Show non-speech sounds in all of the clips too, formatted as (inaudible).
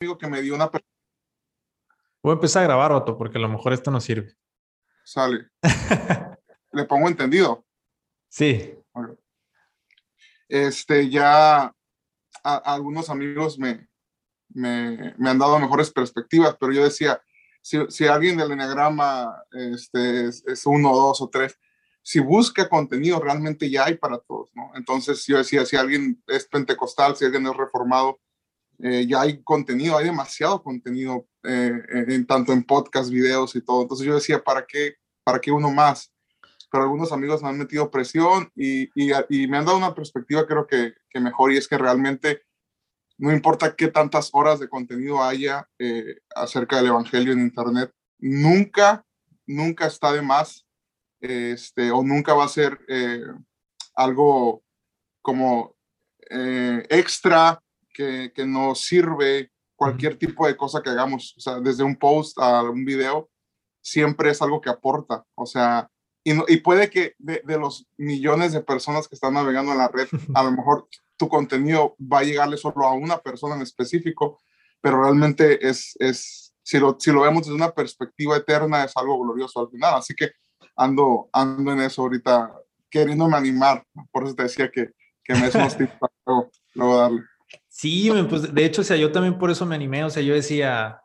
amigo que me dio una... Voy a empezar a grabar, Otto, porque a lo mejor esto no sirve. Sale. (laughs) ¿Le pongo entendido? Sí. Este, ya algunos amigos me, me, me, han dado mejores perspectivas, pero yo decía, si, si alguien del Enneagrama este, es, es, uno, dos o tres, si busca contenido, realmente ya hay para todos, ¿no? Entonces yo decía, si alguien es pentecostal, si alguien es reformado, eh, ya hay contenido, hay demasiado contenido, eh, en, tanto en podcast, videos y todo. Entonces yo decía, ¿para qué, para qué uno más? Pero algunos amigos me han metido presión y, y, me han dado una perspectiva creo que, que, mejor y es que realmente no importa qué tantas horas de contenido haya eh, acerca del Evangelio en Internet, nunca, nunca está de más este, o nunca va a ser eh, algo como eh, extra que, que nos sirve cualquier tipo de cosa que hagamos, o sea, desde un post a un video, siempre es algo que aporta, o sea, y, y puede que de, de, los millones de personas que están navegando en la red, (laughs) a lo mejor tu contenido va a llegarle solo a una persona en específico, pero realmente es, es si, lo, si lo vemos desde una perspectiva eterna, es algo glorioso al final, así que ando, ando en eso ahorita, queriéndome animar, por eso te decía que, que me es (laughs) luego, luego darle. Sí, pues de hecho, o sea, yo también por eso me animé, o sea, yo decía,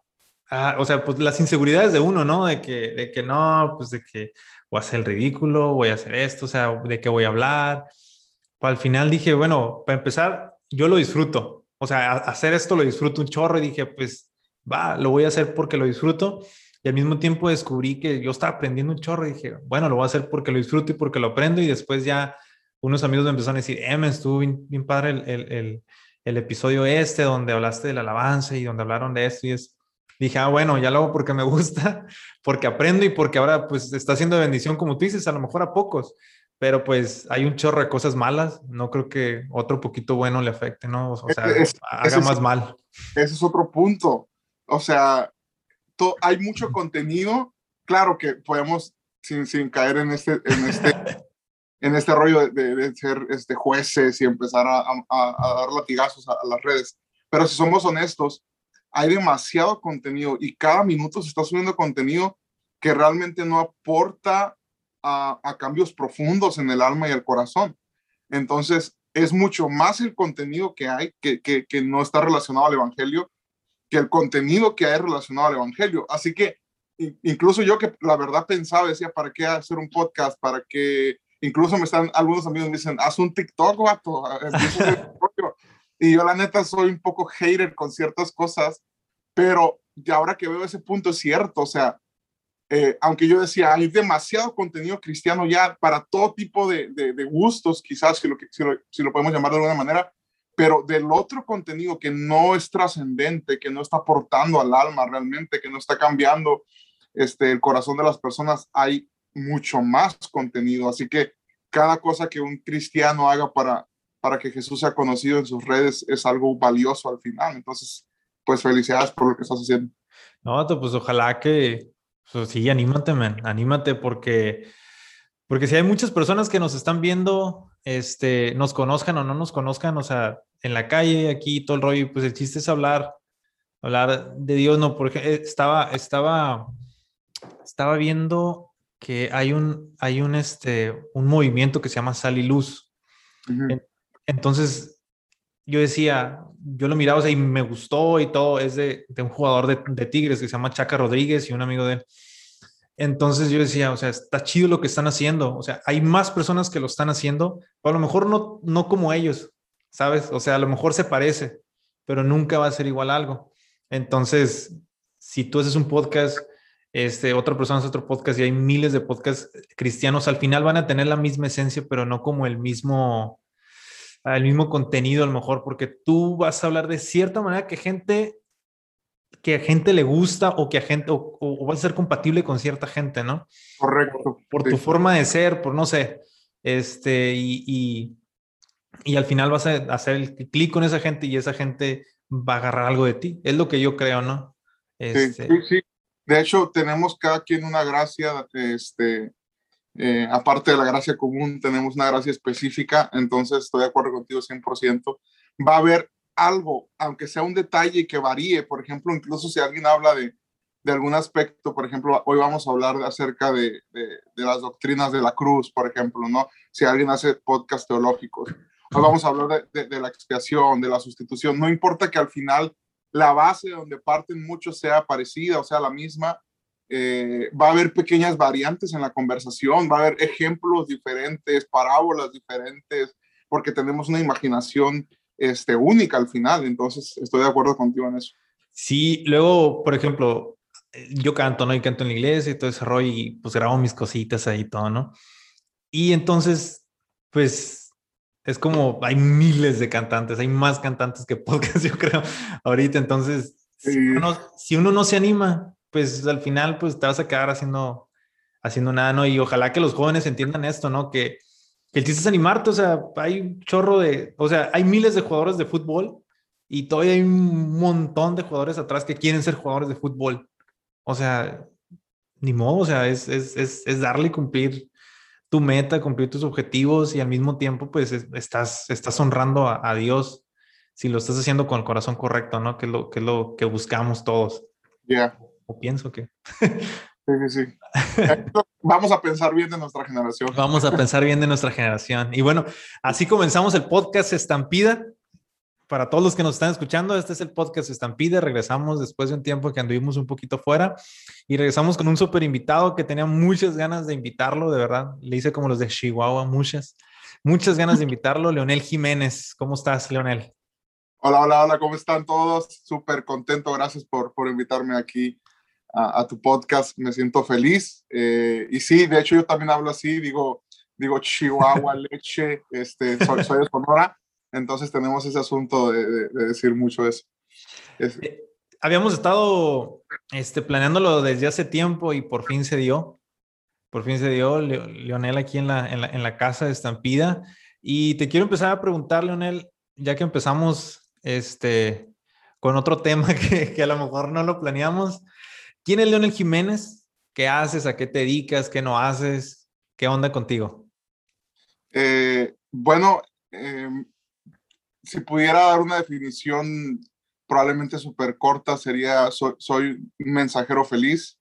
ah, o sea, pues las inseguridades de uno, ¿no? De que, de que no, pues de que voy a hacer el ridículo, voy a hacer esto, o sea, de qué voy a hablar. Pues al final dije, bueno, para empezar, yo lo disfruto, o sea, hacer esto lo disfruto un chorro y dije, pues va, lo voy a hacer porque lo disfruto. Y al mismo tiempo descubrí que yo estaba aprendiendo un chorro y dije, bueno, lo voy a hacer porque lo disfruto y porque lo aprendo. Y después ya unos amigos me empezaron a decir, eh, estuvo bien, bien padre el, el, el el episodio este donde hablaste de la alabanza y donde hablaron de esto y es, dije, ah, bueno, ya lo hago porque me gusta, (laughs) porque aprendo y porque ahora pues está haciendo bendición como tú dices, a lo mejor a pocos, pero pues hay un chorro de cosas malas, no creo que otro poquito bueno le afecte, ¿no? O sea, es, haga más es, mal. Ese es otro punto, o sea, to, hay mucho contenido, claro que podemos, sin, sin caer en este, en este (laughs) en este rollo de, de ser este, jueces y empezar a, a, dar latigazos a, a, las redes. Pero si somos honestos, hay demasiado contenido y cada minuto se está subiendo contenido que realmente no aporta a, cambios profundos en el alma y el corazón. Entonces, es mucho más el contenido que hay que, que, que no está relacionado al Evangelio que el contenido que hay relacionado al Evangelio. Así que incluso yo que la verdad pensaba, decía, ¿para qué hacer un podcast? ¿Para qué Incluso me están, algunos amigos me dicen, haz un TikTok, vato. (laughs) y yo la neta soy un poco hater con ciertas cosas, pero ya ahora que veo ese punto es cierto, o sea, eh, aunque yo decía, hay demasiado contenido cristiano ya para todo tipo de, de, de gustos, quizás, si lo, si, lo, si lo podemos llamar de alguna manera, pero del otro contenido que no es trascendente, que no está aportando al alma realmente, que no está cambiando este, el corazón de las personas, hay mucho más contenido. Así que cada cosa que un cristiano haga para, para que Jesús sea conocido en sus redes es algo valioso al final. Entonces, pues felicidades por lo que estás haciendo. No, pues ojalá que, pues, sí, anímate, man, anímate porque, porque si hay muchas personas que nos están viendo, este, nos conozcan o no nos conozcan, o sea, en la calle, aquí, todo el rollo, pues el chiste es hablar, hablar de Dios, no, porque estaba, estaba, estaba viendo que hay un, hay un, este, un movimiento que se llama Sal y Luz. Uh -huh. Entonces, yo decía, yo lo miraba o sea, y me gustó y todo, es de, de un jugador de, de, Tigres que se llama Chaca Rodríguez y un amigo de él. Entonces yo decía, o sea, está chido lo que están haciendo, o sea, hay más personas que lo están haciendo, pero a lo mejor no, no como ellos, ¿sabes? O sea, a lo mejor se parece, pero nunca va a ser igual algo. Entonces, si tú haces un podcast este, otra persona hace otro podcast y hay miles de podcasts cristianos, al final van a tener la misma esencia, pero no como el mismo, el mismo contenido a lo mejor, porque tú vas a hablar de cierta manera que gente que a gente le gusta o que a gente o, o va a ser compatible con cierta gente, ¿no? Correcto. Por, por sí. tu forma de ser, por no sé, este, y, y, y al final vas a hacer el clic con esa gente y esa gente va a agarrar algo de ti. Es lo que yo creo, ¿no? Este, sí, sí, de hecho, tenemos cada quien una gracia, este, eh, aparte de la gracia común, tenemos una gracia específica, entonces estoy de acuerdo contigo 100%. Va a haber algo, aunque sea un detalle que varíe, por ejemplo, incluso si alguien habla de, de algún aspecto, por ejemplo, hoy vamos a hablar acerca de, de, de, las doctrinas de la cruz, por ejemplo, ¿no? Si alguien hace podcast teológicos, hoy vamos a hablar de, de la expiación, de la sustitución, no importa que al final la base donde parten muchos sea parecida, o sea, la misma, eh, va a haber pequeñas variantes en la conversación, va a haber ejemplos diferentes, parábolas diferentes, porque tenemos una imaginación este, única al final. Entonces, estoy de acuerdo contigo en eso. Sí, luego, por ejemplo, yo canto, ¿no? Y canto en la iglesia y todo ese rollo y pues grabo mis cositas ahí todo, ¿no? Y entonces, pues es como hay miles de cantantes, hay más cantantes que (laughs) podcasts, yo creo, ahorita. Entonces, sí. si, uno, si, uno, no se anima, pues al final, pues te vas a quedar haciendo, haciendo nada, ¿no? Y ojalá que los jóvenes entiendan esto, ¿no? Que el chiste es animarte, o sea, hay un chorro de, o sea, hay miles de jugadores de fútbol y todavía hay un montón de jugadores atrás que quieren ser jugadores de fútbol. O sea, ni modo, o sea, es, es, es, es darle y cumplir tu meta, cumplir tus objetivos y al mismo tiempo, pues estás, estás honrando a, a, Dios si lo estás haciendo con el corazón correcto, ¿no? Que es lo que, es lo que buscamos todos. Ya. Yeah. O pienso que. Sí, sí, sí. Vamos a pensar bien de nuestra generación. Vamos a pensar bien de nuestra generación. Y bueno, así comenzamos el podcast Estampida. Para todos los que nos están escuchando, este es el podcast Estampida. Regresamos después de un tiempo que anduvimos un poquito fuera y regresamos con un súper invitado que tenía muchas ganas de invitarlo, de verdad. Le hice como los de Chihuahua, muchas, muchas ganas de (laughs) invitarlo. Leonel Jiménez, ¿cómo estás, Leonel? Hola, hola, hola, ¿cómo están todos? Súper contento, gracias por, por invitarme aquí a, a tu podcast, me siento feliz. Eh, y sí, de hecho yo también hablo así, digo, digo Chihuahua, (laughs) leche, este, soy, soy de Sonora, entonces tenemos ese asunto de, de, de decir mucho eso. Es, eh, habíamos estado este, planeándolo desde hace tiempo y por fin se dio. Por fin se dio, Leonel, aquí en la, en la, en la casa de Estampida. Y te quiero empezar a preguntar, Leonel, ya que empezamos este, con otro (laughs) tema que, que, a lo mejor no lo planeamos. ¿Quién es Leonel Jiménez? ¿Qué haces? ¿A qué te dedicas? ¿Qué no haces? ¿Qué onda contigo? Eh, bueno, eh, si pudiera dar una definición probablemente súper corta, sería soy, soy, un mensajero feliz.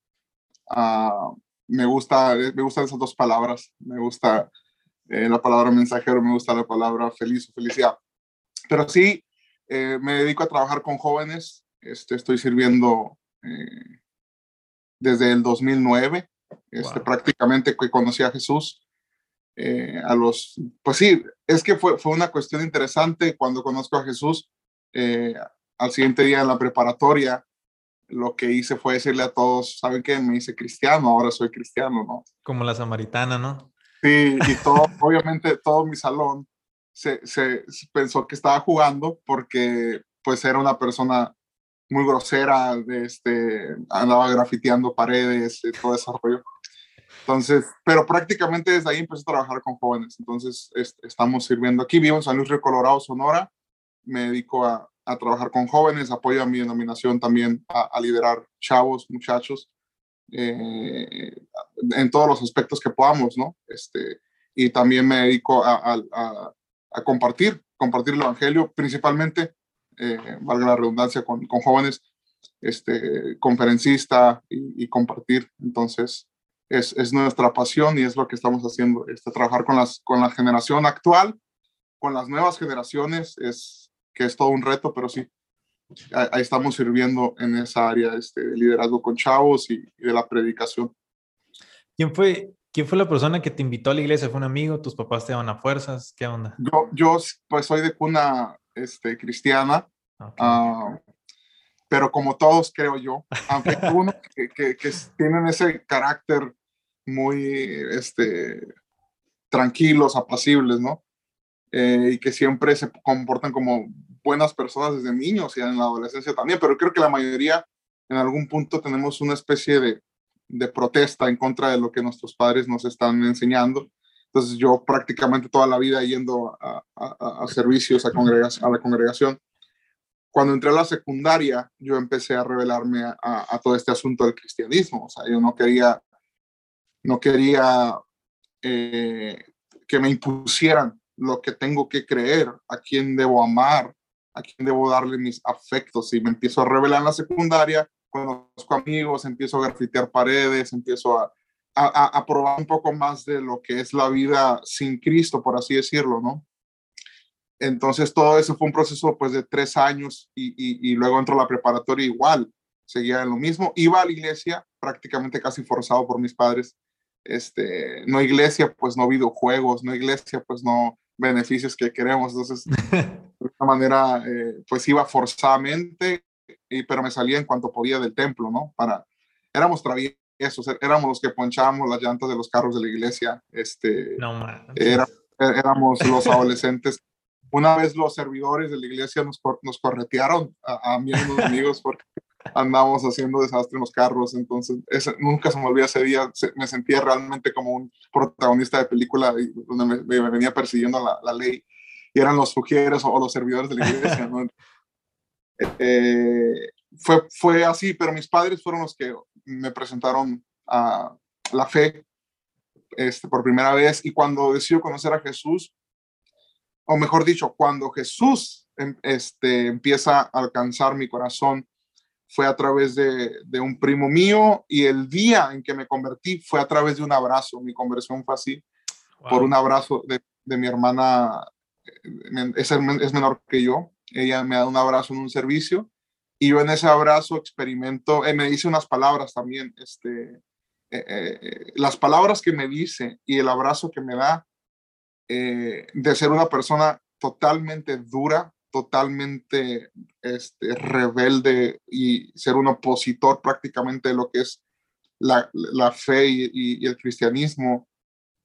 Uh, me, gusta, me gustan esas dos palabras. Me gusta eh, la palabra mensajero, me gusta la palabra feliz o felicidad. Pero sí, eh, me dedico a trabajar con jóvenes. Este, estoy sirviendo eh, desde el 2009, este, wow. prácticamente que conocí a Jesús. Eh, a los, pues sí, es que fue, fue una cuestión interesante cuando conozco a Jesús. Eh, al siguiente día en la preparatoria, lo que hice fue decirle a todos, ¿saben qué? Me hice cristiano, ahora soy cristiano, ¿no? Como la samaritana, ¿no? Sí, y todo, (laughs) obviamente todo mi salón se, se, pensó que estaba jugando porque pues era una persona muy grosera, de este, andaba grafiteando paredes, todo ese rollo. Entonces, pero prácticamente desde ahí empecé a trabajar con jóvenes. Entonces, est estamos sirviendo aquí, vivo en San Luis Río Colorado, Sonora. Me dedico a, trabajar con jóvenes, apoyo a mi denominación también a, a liderar chavos, muchachos, eh, en todos los aspectos que podamos, ¿no? Este, y también me dedico a, compartir, compartir el evangelio, principalmente, eh, valga la redundancia, con, jóvenes, este, conferencista y compartir. Entonces, es, es, nuestra pasión y es lo que estamos haciendo, este, trabajar con, las, con la generación actual, con las nuevas generaciones, es que es todo un reto, pero sí, ahí, estamos sirviendo en esa área este, de liderazgo con chavos y, y, de la predicación. ¿Quién fue, ¿Quién fue la persona que te invitó a la iglesia? ¿Fue un amigo? ¿Tus papás te daban a fuerzas? ¿Qué onda? Yo, yo pues soy de cuna este, cristiana, okay. uh, pero como todos creo yo, aunque uno que, que, que, tienen ese carácter muy este, tranquilos, apacibles, ¿no? Eh, y que siempre se comportan como buenas personas desde niños y en la adolescencia también, pero creo que la mayoría en algún punto tenemos una especie de, de protesta en contra de lo que nuestros padres nos están enseñando. Entonces yo prácticamente toda la vida yendo a, a, a servicios, a, a, la congregación. Cuando entré a la secundaria, yo empecé a revelarme a, todo este asunto del cristianismo. O sea, yo no quería, no quería eh, que me impusieran lo que tengo que creer, a quién debo amar, a quién debo darle mis afectos. Y me empiezo a revelar en la secundaria, conozco amigos, empiezo a grafitear paredes, empiezo a, a, probar un poco más de lo que es la vida sin Cristo, por así decirlo, ¿no? Entonces todo eso fue un proceso pues de tres años y, y, luego entró a la preparatoria igual, seguía en lo mismo, iba a la iglesia prácticamente casi forzado por mis padres, este, no iglesia pues no videojuegos, no iglesia pues no beneficios que queremos, entonces (laughs) de alguna manera eh, pues iba forzadamente, y, pero me salía en cuanto podía del templo, ¿no? Para, éramos traviesos esos éramos los que ponchábamos las llantas de los carros de la iglesia. Este, no, era, éramos los adolescentes. Una vez los servidores de la iglesia nos, nos corretearon a, a mí y a mis amigos porque andamos haciendo desastre en los carros. Entonces, nunca se me olvida ese día. me sentía realmente como un protagonista de película donde me, venía persiguiendo la, la, ley. Y eran los sugieres o, los servidores de la iglesia. ¿no? (laughs) eh, fue, fue así, pero mis padres fueron los que me presentaron a la fe este, por primera vez y cuando decido conocer a Jesús, o mejor dicho, cuando Jesús em, este, empieza a alcanzar mi corazón, fue a través de, de, un primo mío y el día en que me convertí fue a través de un abrazo. Mi conversión fue así, por un abrazo de, de mi hermana, eh, es, es menor que yo. Ella me da un abrazo en un servicio y yo en ese abrazo experimento, eh, me dice unas palabras también, este, eh, eh, las palabras que me dice y el abrazo que me da de ser una persona totalmente dura, totalmente este, rebelde y ser un opositor prácticamente de lo que es la, la fe y, y, el cristianismo.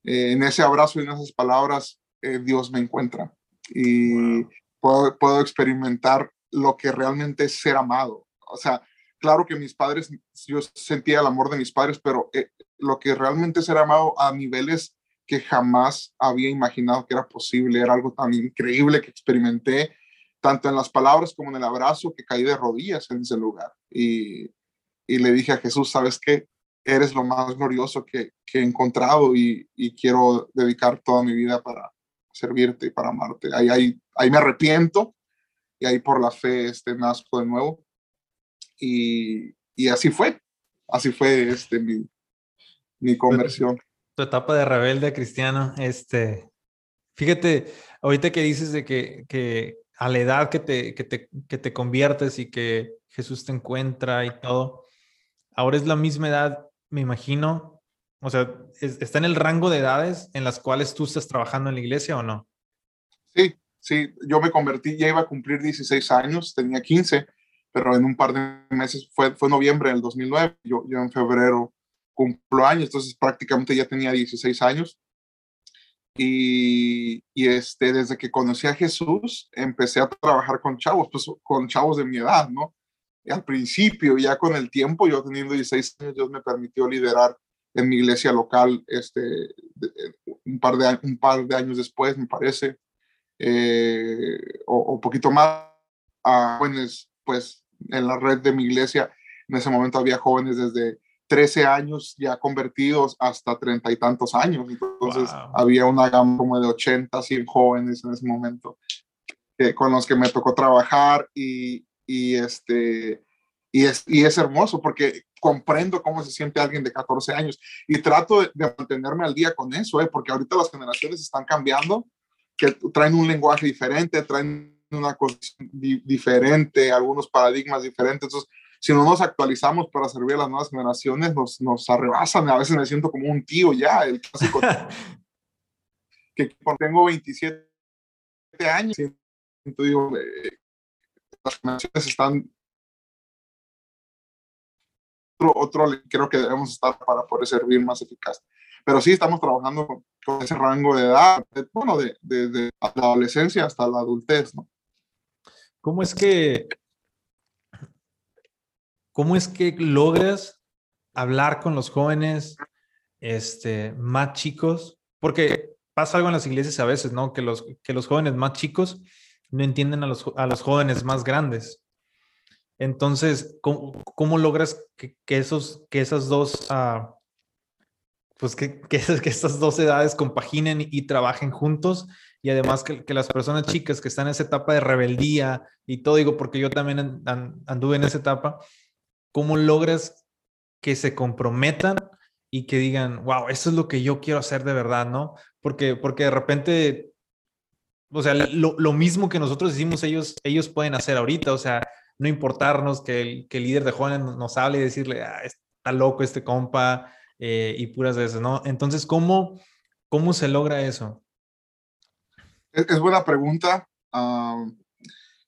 en ese abrazo y en esas palabras, Dios me encuentra y puedo, puedo experimentar lo que realmente es ser amado. O sea, claro que mis padres, yo sentía el amor de mis padres, pero eh, lo que realmente es ser amado a niveles que jamás había imaginado que era posible, era algo tan increíble que experimenté, tanto en las palabras como en el abrazo, que caí de rodillas en ese lugar. Y, y le dije a Jesús, ¿sabes qué? Eres lo más glorioso que, que he encontrado y, y, quiero dedicar toda mi vida para servirte y para amarte. Ahí, ahí, ahí me arrepiento, y ahí por la fe este, nazco de nuevo. Y, y así fue, así fue este, mi, mi conversión. Tu, etapa de rebelde cristiano, este, fíjate, ahorita que dices de que, que a la edad que te, que, te, que te conviertes y que Jesús te encuentra y todo, ahora es la misma edad, me imagino, o sea, ¿está en el rango de edades en las cuales tú estás trabajando en la iglesia o no? Sí, Sí, yo me convertí, ya iba a cumplir 16 años, tenía 15, pero en un par de meses, fue, fue noviembre del 2009, yo, yo en febrero cumplo años, entonces prácticamente ya tenía 16 años. Y, y, este, desde que conocí a Jesús, empecé a trabajar con chavos, pues con chavos de mi edad, ¿no? Y al principio, ya con el tiempo, yo teniendo 16 años, Dios me permitió liderar en mi iglesia local, este, un par de, un par de años después, me parece, eh, o, un poquito más a jóvenes, pues en la red de mi iglesia, en ese momento había jóvenes desde 13 años ya convertidos hasta treinta y tantos años. Entonces había una gama como de 80, 100 jóvenes en ese momento con los que me tocó trabajar y, y este, y es, y es hermoso porque comprendo cómo se siente alguien de 14 años y trato de, mantenerme al día con eso, ¿eh? porque ahorita las generaciones están cambiando que traen un lenguaje diferente, traen una cosa diferente, algunos paradigmas diferentes. Entonces, si no nos actualizamos para servir a las nuevas generaciones, nos, nos arrebasan. A veces me siento como un tío ya, el clásico. (laughs) que tengo 27 años, siento, digo, eh, las generaciones están. Otro, otro, creo que debemos estar para poder servir más eficaz. Pero sí estamos trabajando con, ese rango de edad, bueno, de, de, la adolescencia hasta la adultez, ¿no? ¿Cómo es que, cómo es que logras hablar con los jóvenes este, más chicos? Porque pasa algo en las iglesias a veces, ¿no? Que los, que los jóvenes más chicos no entienden a los, a los jóvenes más grandes. Entonces, ¿cómo, cómo logras que, que, esos, que esas dos uh, pues que, que, que estas dos edades compaginen y trabajen juntos y además que, las personas chicas que están en esa etapa de rebeldía y todo, digo, porque yo también anduve en esa etapa, ¿cómo logras que se comprometan y que digan, wow, eso es lo que yo quiero hacer de verdad, ¿no? Porque, porque de repente, o sea, lo, lo mismo que nosotros decimos, ellos, ellos pueden hacer ahorita, o sea, no importarnos que el, que el líder de jóvenes nos hable y decirle, ah, está loco este compa eh, y puras veces, ¿no? Entonces, ¿cómo, cómo se logra eso? Es, buena pregunta.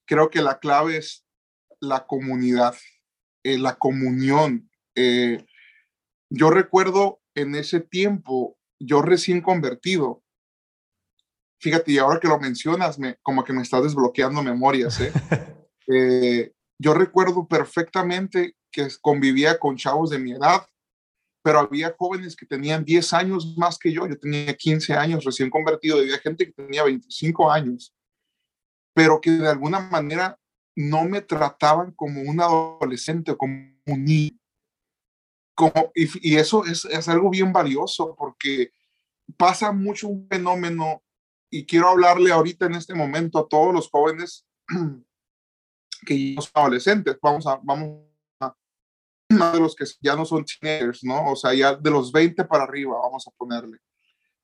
creo que la clave es la comunidad, eh, la comunión. Eh, yo recuerdo en ese tiempo, yo recién convertido, fíjate, y ahora que lo mencionas, me, como que me estás desbloqueando memorias, (laughs) ¿eh? yo recuerdo perfectamente que convivía con chavos de mi edad, pero había jóvenes que tenían 10 años más que yo, yo tenía 15 años recién convertido, había gente que tenía 25 años, pero que de alguna manera no me trataban como un adolescente o como un niño. Como, y, eso es, es algo bien valioso porque pasa mucho un fenómeno y quiero hablarle ahorita en este momento a todos los jóvenes (clears throat) que ya son adolescentes, vamos a, vamos a, (clears throat) de los que ya no son teenagers, ¿no? O sea, ya de los 20 para arriba, vamos a ponerle.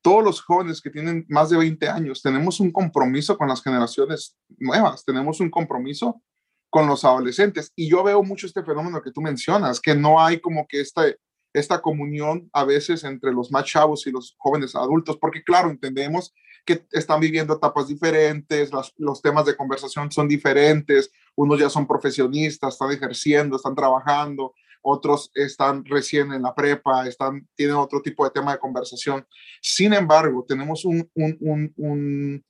Todos los jóvenes que tienen más de 20 años, tenemos un compromiso con las generaciones nuevas, tenemos un compromiso con los adolescentes. Y yo veo mucho este fenómeno que tú mencionas, que no hay como que esta, esta comunión a veces entre los más chavos y los jóvenes adultos, porque claro, entendemos que están viviendo etapas diferentes, los temas de conversación son diferentes, unos ya son profesionistas, están ejerciendo, están trabajando, otros están recién en la prepa, están, tienen otro tipo de tema de conversación. Sin embargo, tenemos un, un, un, un,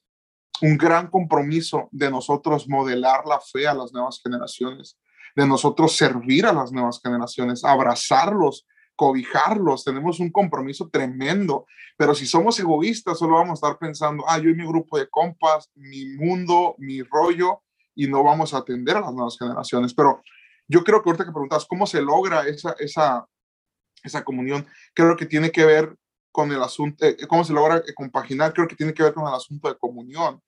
un gran compromiso de nosotros modelar la fe a las nuevas generaciones, de nosotros servir a las nuevas generaciones, abrazarlos, cobijarlos, tenemos un compromiso tremendo, pero si somos egoístas, solo vamos a estar pensando, ah, yo y mi grupo de compas, mi mundo, mi rollo, y no vamos a atender a las nuevas generaciones. Pero yo creo que ahorita que preguntas cómo se logra esa, esa, esa comunión, creo que tiene que ver con el asunto, eh, cómo se logra compaginar, creo que tiene que ver con el asunto de comunión,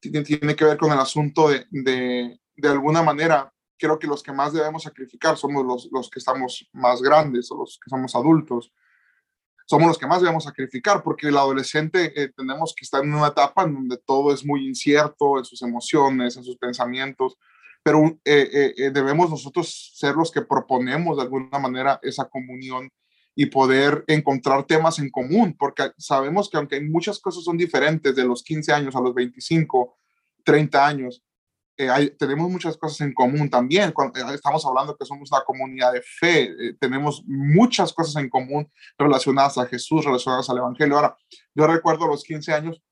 tiene, tiene que ver con el asunto de, de, de alguna manera, creo que los que más debemos sacrificar somos los, los que estamos más grandes o los que somos adultos. Somos los que más debemos sacrificar porque el adolescente eh, tenemos que estar en una etapa en donde todo es muy incierto en sus emociones, en sus pensamientos, pero eh, eh, debemos nosotros ser los que proponemos de alguna manera esa comunión y poder encontrar temas en común, porque sabemos que aunque muchas cosas son diferentes de los 15 años a los 25, 30 años, eh, tenemos muchas cosas en común también. Cuando, eh, estamos hablando que somos una comunidad de fe, eh, tenemos muchas cosas en común relacionadas a Jesús, relacionadas al Evangelio. Ahora, yo recuerdo a los 15 años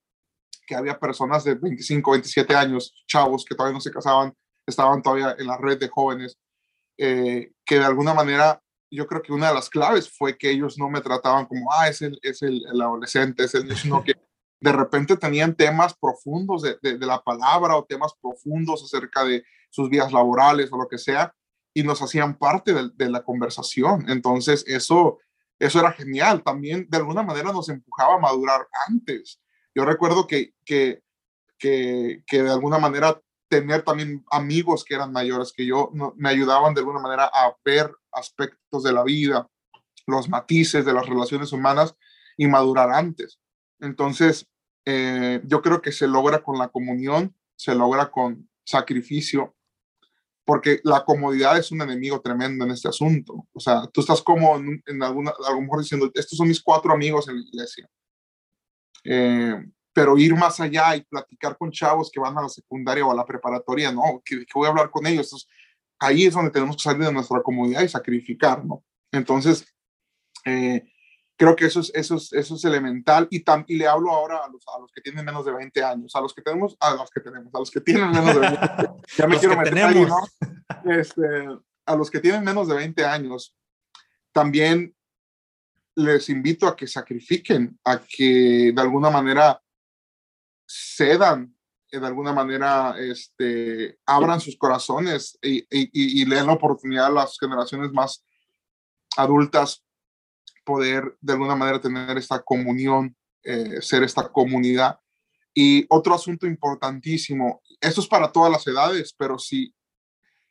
que había personas de 25, 27 años, chavos que todavía no se casaban, estaban todavía en la red de jóvenes, que de alguna manera yo creo que una de las claves fue que ellos no me trataban como, ah, es el, es el, adolescente, es el, sino que de repente tenían temas profundos de, la palabra o temas profundos acerca de sus vidas laborales o lo que sea, y nos hacían parte de, la conversación. Entonces, eso, eso era genial. También, de alguna manera, nos empujaba a madurar antes. Yo recuerdo que, que, que, que de alguna manera tener también amigos que eran mayores que yo me ayudaban de alguna manera a ver aspectos de la vida, los matices de las relaciones humanas y madurar antes. Entonces, eh, yo creo que se logra con la comunión, se logra con sacrificio, porque la comodidad es un enemigo tremendo en este asunto. O sea, tú estás como en, alguna, a diciendo, estos son mis cuatro amigos en la iglesia. Eh, pero ir más allá y platicar con chavos que van a la secundaria o a la preparatoria, no, que, voy a hablar con ellos. ahí es donde tenemos que salir de nuestra comodidad y sacrificar, ¿no? Entonces, eh, Creo que eso es, eso es, eso es elemental y, y le hablo ahora a los, a los que tienen menos de 20 años, a los que tenemos, a los que tenemos, a los que tienen menos de 20 años. (laughs) Ya me quiero meter ahí, ¿no? (laughs) Este, a los que tienen menos de 20 años, también les invito a que sacrifiquen, a que de alguna manera cedan, de alguna manera este, abran sus corazones y, y, y, la oportunidad a las generaciones más adultas poder de alguna manera tener esta comunión, eh, ser esta comunidad. Y otro asunto importantísimo, esto es para todas las edades, pero si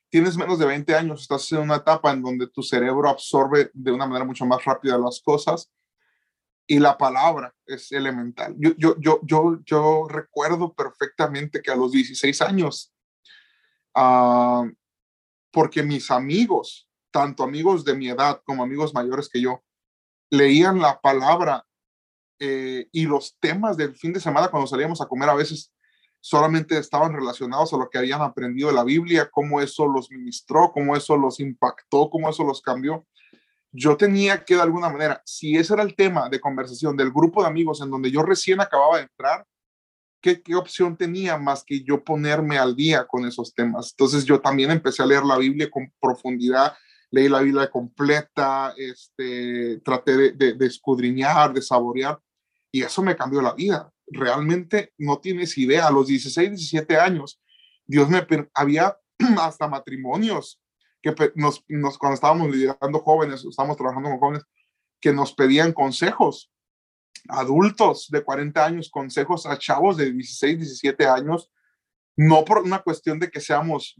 tienes menos de 20 años, estás en una etapa en donde tu cerebro absorbe de una manera mucho más rápida las cosas y la palabra es elemental. Yo, yo, yo, yo, yo recuerdo perfectamente que a los 16 años, uh, porque mis amigos, tanto amigos de mi edad como amigos mayores que yo, leían la palabra eh, y los temas del fin de semana cuando salíamos a comer a veces solamente estaban relacionados a lo que habían aprendido de la Biblia, cómo eso los ministró, cómo eso los impactó, cómo eso los cambió. Yo tenía que de alguna manera, si ese era el tema de conversación del grupo de amigos en donde yo recién acababa de entrar, ¿qué, qué opción tenía más que yo ponerme al día con esos temas? Entonces yo también empecé a leer la Biblia con profundidad, leí la Biblia completa, este, traté de, escudriñar, de saborear, y eso me cambió la vida. Realmente no tienes idea, a los 16, 17 años, Dios me había (clears throat) hasta matrimonios que nos, nos, cuando estábamos liderando jóvenes, estábamos trabajando con jóvenes, que nos pedían consejos, adultos de 40 años, consejos a chavos de 16, 17 años, no por una cuestión de que seamos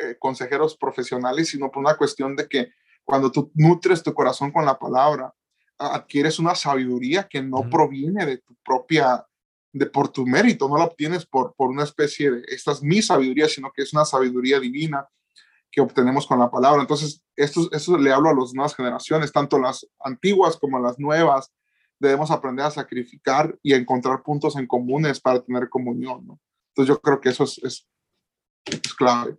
eh, consejeros profesionales, sino por una cuestión de que cuando tú nutres tu corazón con la palabra, adquieres una sabiduría que no proviene de tu propia, de por tu mérito, no la obtienes por, por una especie de, esta es mi sabiduría, sino que es una sabiduría divina que obtenemos con la palabra. Entonces, esto, esto le hablo a las nuevas generaciones, tanto las antiguas como las nuevas. Debemos aprender a sacrificar y encontrar puntos en comunes para tener comunión. Entonces yo creo que eso es, es, clave.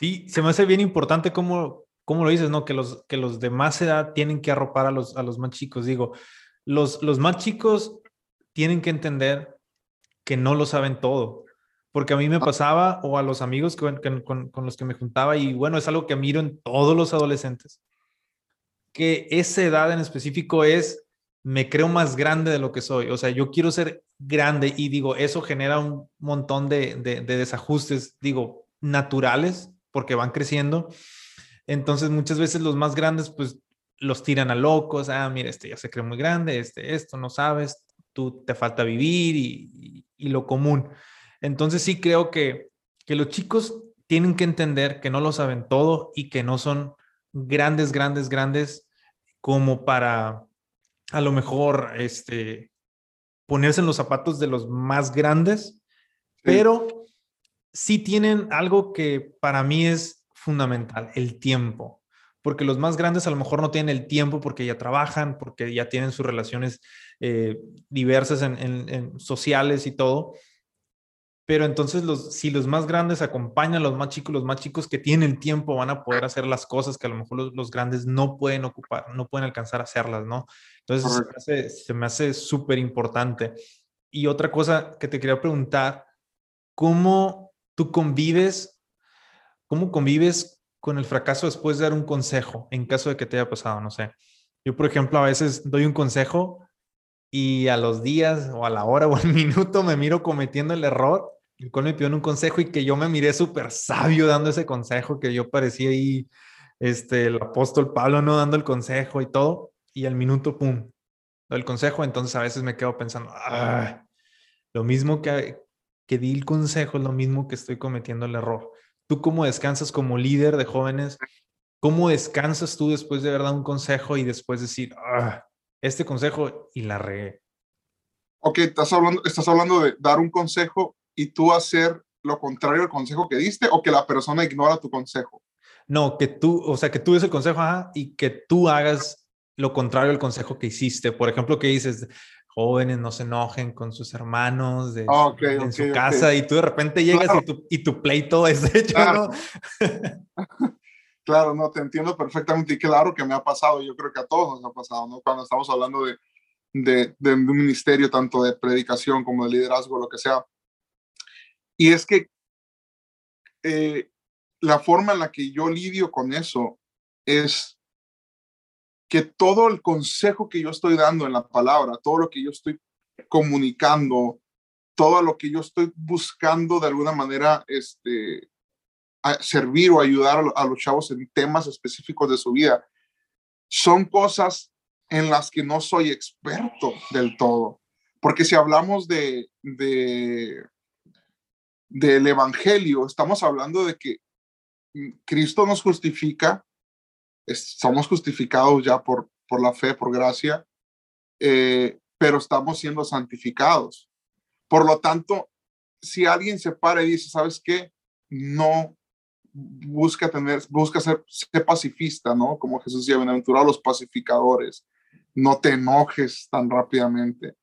Sí, se me hace bien importante cómo, cómo lo dices, ¿no? Que los, que los de más edad tienen que arropar a los, a los más chicos. Digo, los, los más chicos tienen que entender que no lo saben todo. Porque a mí me ah. pasaba, o a los amigos con, con, con, los que me juntaba, y bueno, es algo que miro en todos los adolescentes, que esa edad en específico es me creo más grande de lo que soy. O sea, yo quiero ser grande y digo, eso genera un montón de, de, desajustes, digo, naturales, porque van creciendo. Entonces, muchas veces los más grandes, pues, los tiran a locos. Ah, mira, este ya se cree muy grande, este, esto no sabes, tú te falta vivir y, y, lo común. Entonces, sí creo que, que los chicos tienen que entender que no lo saben todo y que no son grandes, grandes, grandes como para a lo mejor este, ponerse en los zapatos de los más grandes, pero sí tienen algo que para mí es fundamental, el tiempo. Porque los más grandes a lo mejor no tienen el tiempo porque ya trabajan, porque ya tienen sus relaciones eh, diversas en, sociales y todo. Pero entonces, los, si los más grandes acompañan a los más chicos, los más chicos que tienen tiempo van a poder hacer las cosas que a lo mejor los, los grandes no pueden ocupar, no pueden alcanzar a hacerlas, ¿no? Entonces, se me hace súper importante. Y otra cosa que te quería preguntar, ¿cómo tú convives, cómo convives con el fracaso después de dar un consejo en caso de que te haya pasado? No sé. Yo, por ejemplo, a veces doy un consejo y a los días o a la hora o al (laughs) minuto me miro cometiendo el error, el cual me pidió un consejo y que yo me miré súper sabio dando ese consejo, que yo parecía ahí, este, el apóstol Pablo, ¿no? Dando el consejo y todo y al minuto, pum, el consejo, entonces a veces me quedo pensando, ah, lo mismo que, que di el consejo lo mismo que estoy cometiendo el error. ¿Tú cómo descansas como líder de jóvenes? ¿Cómo descansas tú después de haber dado un consejo y después decir, ah, este consejo y la regué? Ok, estás hablando, estás hablando de dar un consejo y tú hacer lo contrario al consejo que diste o que la persona ignora tu consejo. No, que tú, o sea, que tú des el consejo y que tú hagas lo contrario al consejo que hiciste. Por ejemplo, que dices, jóvenes no se enojen con sus hermanos de, ah, en su casa y tú de repente llegas y, tu, y, tu, pleito es hecho, claro. ¿no? (laughs) claro, no, te entiendo perfectamente y claro que me ha pasado, yo creo que a todos nos ha pasado, ¿no? Cuando estamos hablando de, de, de un ministerio, tanto de predicación como de liderazgo, lo que sea. Y es que eh, la forma en la que yo lidio con eso es que todo el consejo que yo estoy dando en la palabra, todo lo que yo estoy comunicando, todo lo que yo estoy buscando de alguna manera este, servir o ayudar a, los chavos en temas específicos de su vida, son cosas en las que no soy experto del todo. Porque si hablamos de, de del Evangelio, estamos hablando de que Cristo nos justifica, somos justificados ya por, por la fe, por gracia, eh, pero estamos siendo santificados. Por lo tanto, si alguien se para y dice, ¿sabes qué? No busca tener, busca ser, pacifista, ¿no? Como Jesús decía, bienaventurados los pacificadores, no te enojes tan rápidamente.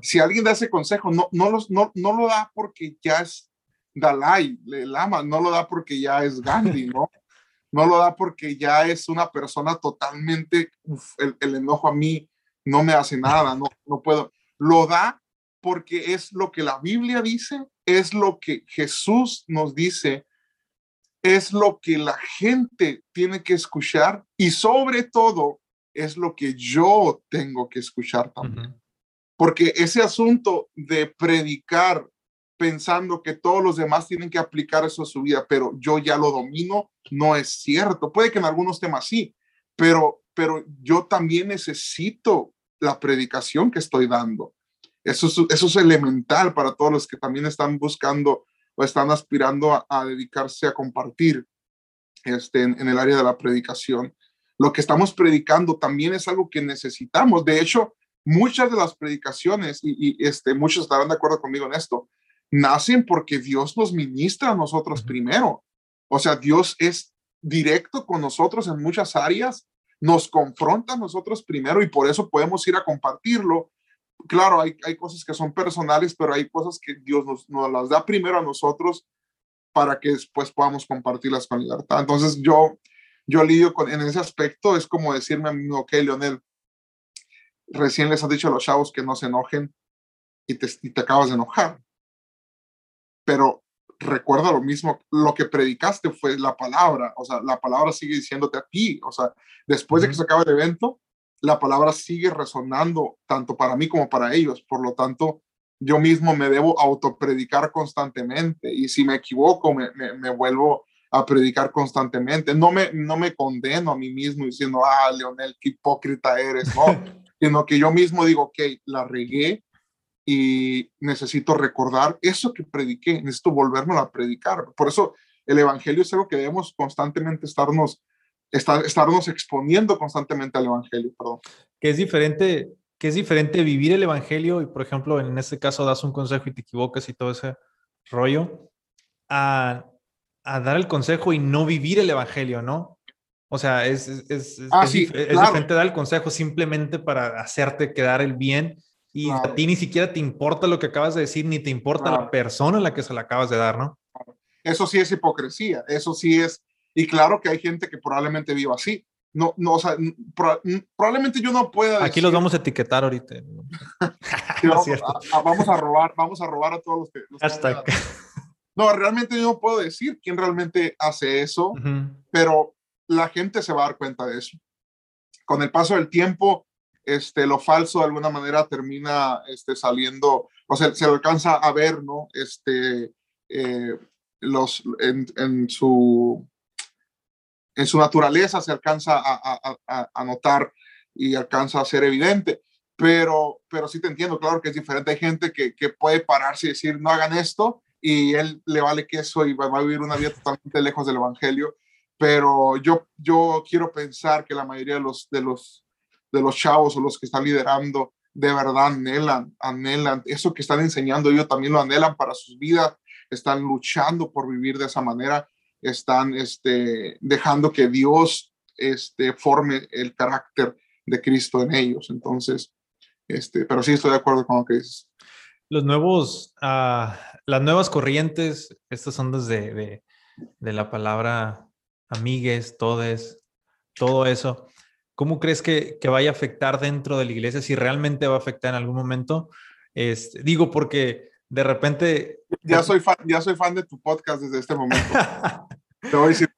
Si alguien da ese consejo, no, no, los, no, no lo da porque ya es Dalai Lama, no lo da porque ya es Gandhi, ¿no? no lo da porque ya es una persona totalmente, el, el, enojo a mí no me hace nada, no, no puedo. Lo da porque es lo que la Biblia dice, es lo que Jesús nos dice, es lo que la gente tiene que escuchar y sobre todo es lo que yo tengo que escuchar también. Porque ese asunto de predicar pensando que todos los demás tienen que aplicar eso a su vida, pero yo ya lo domino, no es cierto. Puede que en algunos temas sí, pero, pero yo también necesito la predicación que estoy dando. Eso es, eso es elemental para todos los que también están buscando o están aspirando a, dedicarse a compartir este, en, el área de la predicación. Lo que estamos predicando también es algo que necesitamos. De hecho, muchas de las predicaciones, y, y este, muchos estarán de acuerdo conmigo en esto, nacen porque Dios nos ministra a nosotros primero. O sea, Dios es directo con nosotros en muchas áreas, nos confronta a nosotros primero y por eso podemos ir a compartirlo. Claro, hay, hay cosas que son personales, pero hay cosas que Dios nos, nos las da primero a nosotros para que después podamos compartirlas con libertad. Entonces yo, yo lidio con, en ese aspecto, es como decirme a mí, ok, Leonel, recién les has dicho a los chavos que no se enojen y te, y te acabas de enojar pero recuerda lo mismo, lo que predicaste fue la palabra, o sea, la palabra sigue diciéndote a ti, o sea, después de que se acabe el evento, la palabra sigue resonando tanto para mí como para ellos, por lo tanto, yo mismo me debo autopredicar constantemente y si me equivoco, me, me, vuelvo a predicar constantemente. No me, no me condeno a mí mismo diciendo, ah, Leonel, qué hipócrita eres, no, (laughs) sino que yo mismo digo, ok, la regué, y necesito recordar eso que prediqué, necesito volverme a predicar. Por eso el Evangelio es algo que debemos constantemente estarnos, estar, estarnos exponiendo constantemente al Evangelio, perdón. Que es diferente, que es diferente vivir el Evangelio y, por ejemplo, en este caso das un consejo y te equivocas y todo ese rollo, a, a dar el consejo y no vivir el Evangelio, ¿no? O sea, es, es, es, ah, es, sí, es diferente dar el consejo simplemente para hacerte quedar el bien y a ti ni siquiera te importa lo que acabas de decir, ni te importa la persona a la que se la acabas de dar, ¿no? Eso sí es hipocresía, eso sí es, y claro que hay gente que probablemente viva así. No, no, o sea, probablemente yo no pueda. Aquí los vamos a etiquetar ahorita. (laughs) vamos, a, vamos, a, robar, vamos a robar a todos los que. Hasta no, realmente yo no puedo decir quién realmente hace eso, pero la gente se va a dar cuenta de eso. Con el paso del tiempo, este, lo falso de alguna manera termina este, saliendo, o sea, se alcanza a ver, ¿no? Este, eh, los, en, su, en su naturaleza se alcanza a, notar y alcanza a ser evidente. Pero, pero sí te entiendo, claro que es diferente. Hay gente que, que puede pararse y decir, no hagan esto, y él le vale queso y va a vivir una vida totalmente lejos del Evangelio. Pero yo, yo quiero pensar que la mayoría de los, de los de los chavos o los que están liderando de verdad anhelan, anhelan, eso que están enseñando ellos también lo anhelan para sus vidas, están luchando por vivir de esa manera, están este, dejando que Dios este, forme el carácter de Cristo en ellos. Entonces, este, pero sí estoy de acuerdo con lo que dices. Los nuevos, ah, las nuevas corrientes, estas ondas de, de, de la palabra amigues, todes, todo eso. ¿Cómo crees que, que, vaya a afectar dentro de la iglesia? Si realmente va a afectar en algún momento. Este, digo, porque de repente... Ya soy, fan, ya soy fan de tu podcast desde este momento. (laughs) Te voy a decir.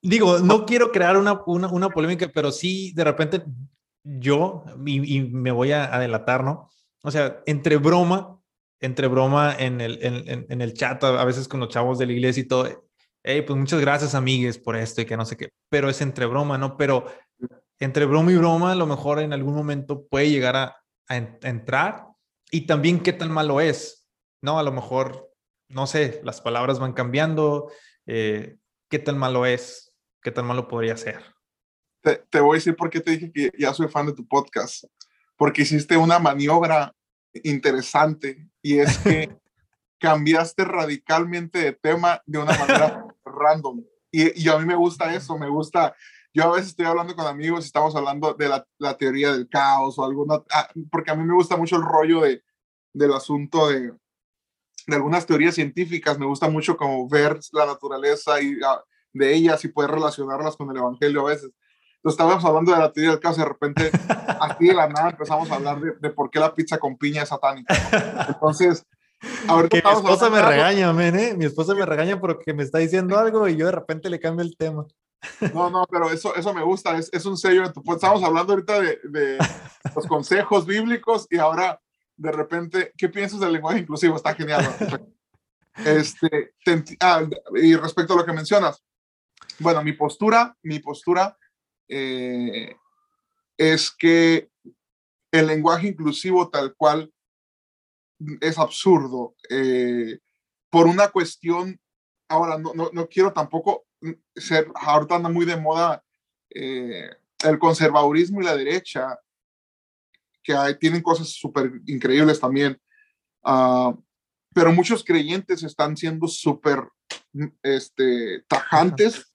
Digo, no quiero crear una, una, una, polémica, pero sí, de repente yo, y, y, me voy a, delatar, ¿no? O sea, entre broma, entre broma en el, en, en el chat, a veces con los chavos de la iglesia y todo, hey, pues muchas gracias, amigues, por esto y que no sé qué, pero es entre broma, ¿no? Pero entre broma y broma, a lo mejor en algún momento puede llegar a, entrar y también qué tan malo es, ¿no? A lo mejor, no sé, las palabras van cambiando, eh, qué tan malo es, qué tan malo podría ser. Te, te, voy a decir por qué te dije que ya soy fan de tu podcast, porque hiciste una maniobra interesante y es (laughs) que cambiaste radicalmente de tema de una manera (laughs) random. Y, y, a mí me gusta eso, me gusta. Yo a veces estoy hablando con amigos y estamos hablando de la, la teoría del caos o alguna, ah, porque a mí me gusta mucho el rollo de, del asunto de, de algunas teorías científicas. Me gusta mucho como ver la naturaleza y uh, de ellas y poder relacionarlas con el evangelio a veces. Entonces estábamos hablando de la teoría del caos y de repente, aquí de la nada, empezamos a hablar de, de por qué la pizza con piña es satánica. ¿no? Entonces, Ahorita que mi esposa me regaña, men, ¿eh? Mi esposa me regaña porque me está diciendo algo y yo de repente le cambio el tema. No, no, pero eso, eso me gusta, es, es un sello. Pues, estamos hablando ahorita de, de, (laughs) los consejos bíblicos y ahora de repente, ¿qué piensas del lenguaje inclusivo? Está genial. Este, te, ah, y respecto a lo que mencionas, bueno, mi postura, mi postura eh, es que el lenguaje inclusivo tal cual es absurdo eh, por una cuestión, ahora no, no, no, quiero tampoco ser, ahorita anda muy de moda eh, el conservadurismo y la derecha, que hay, tienen cosas súper increíbles también, uh, pero muchos creyentes están siendo súper este, tajantes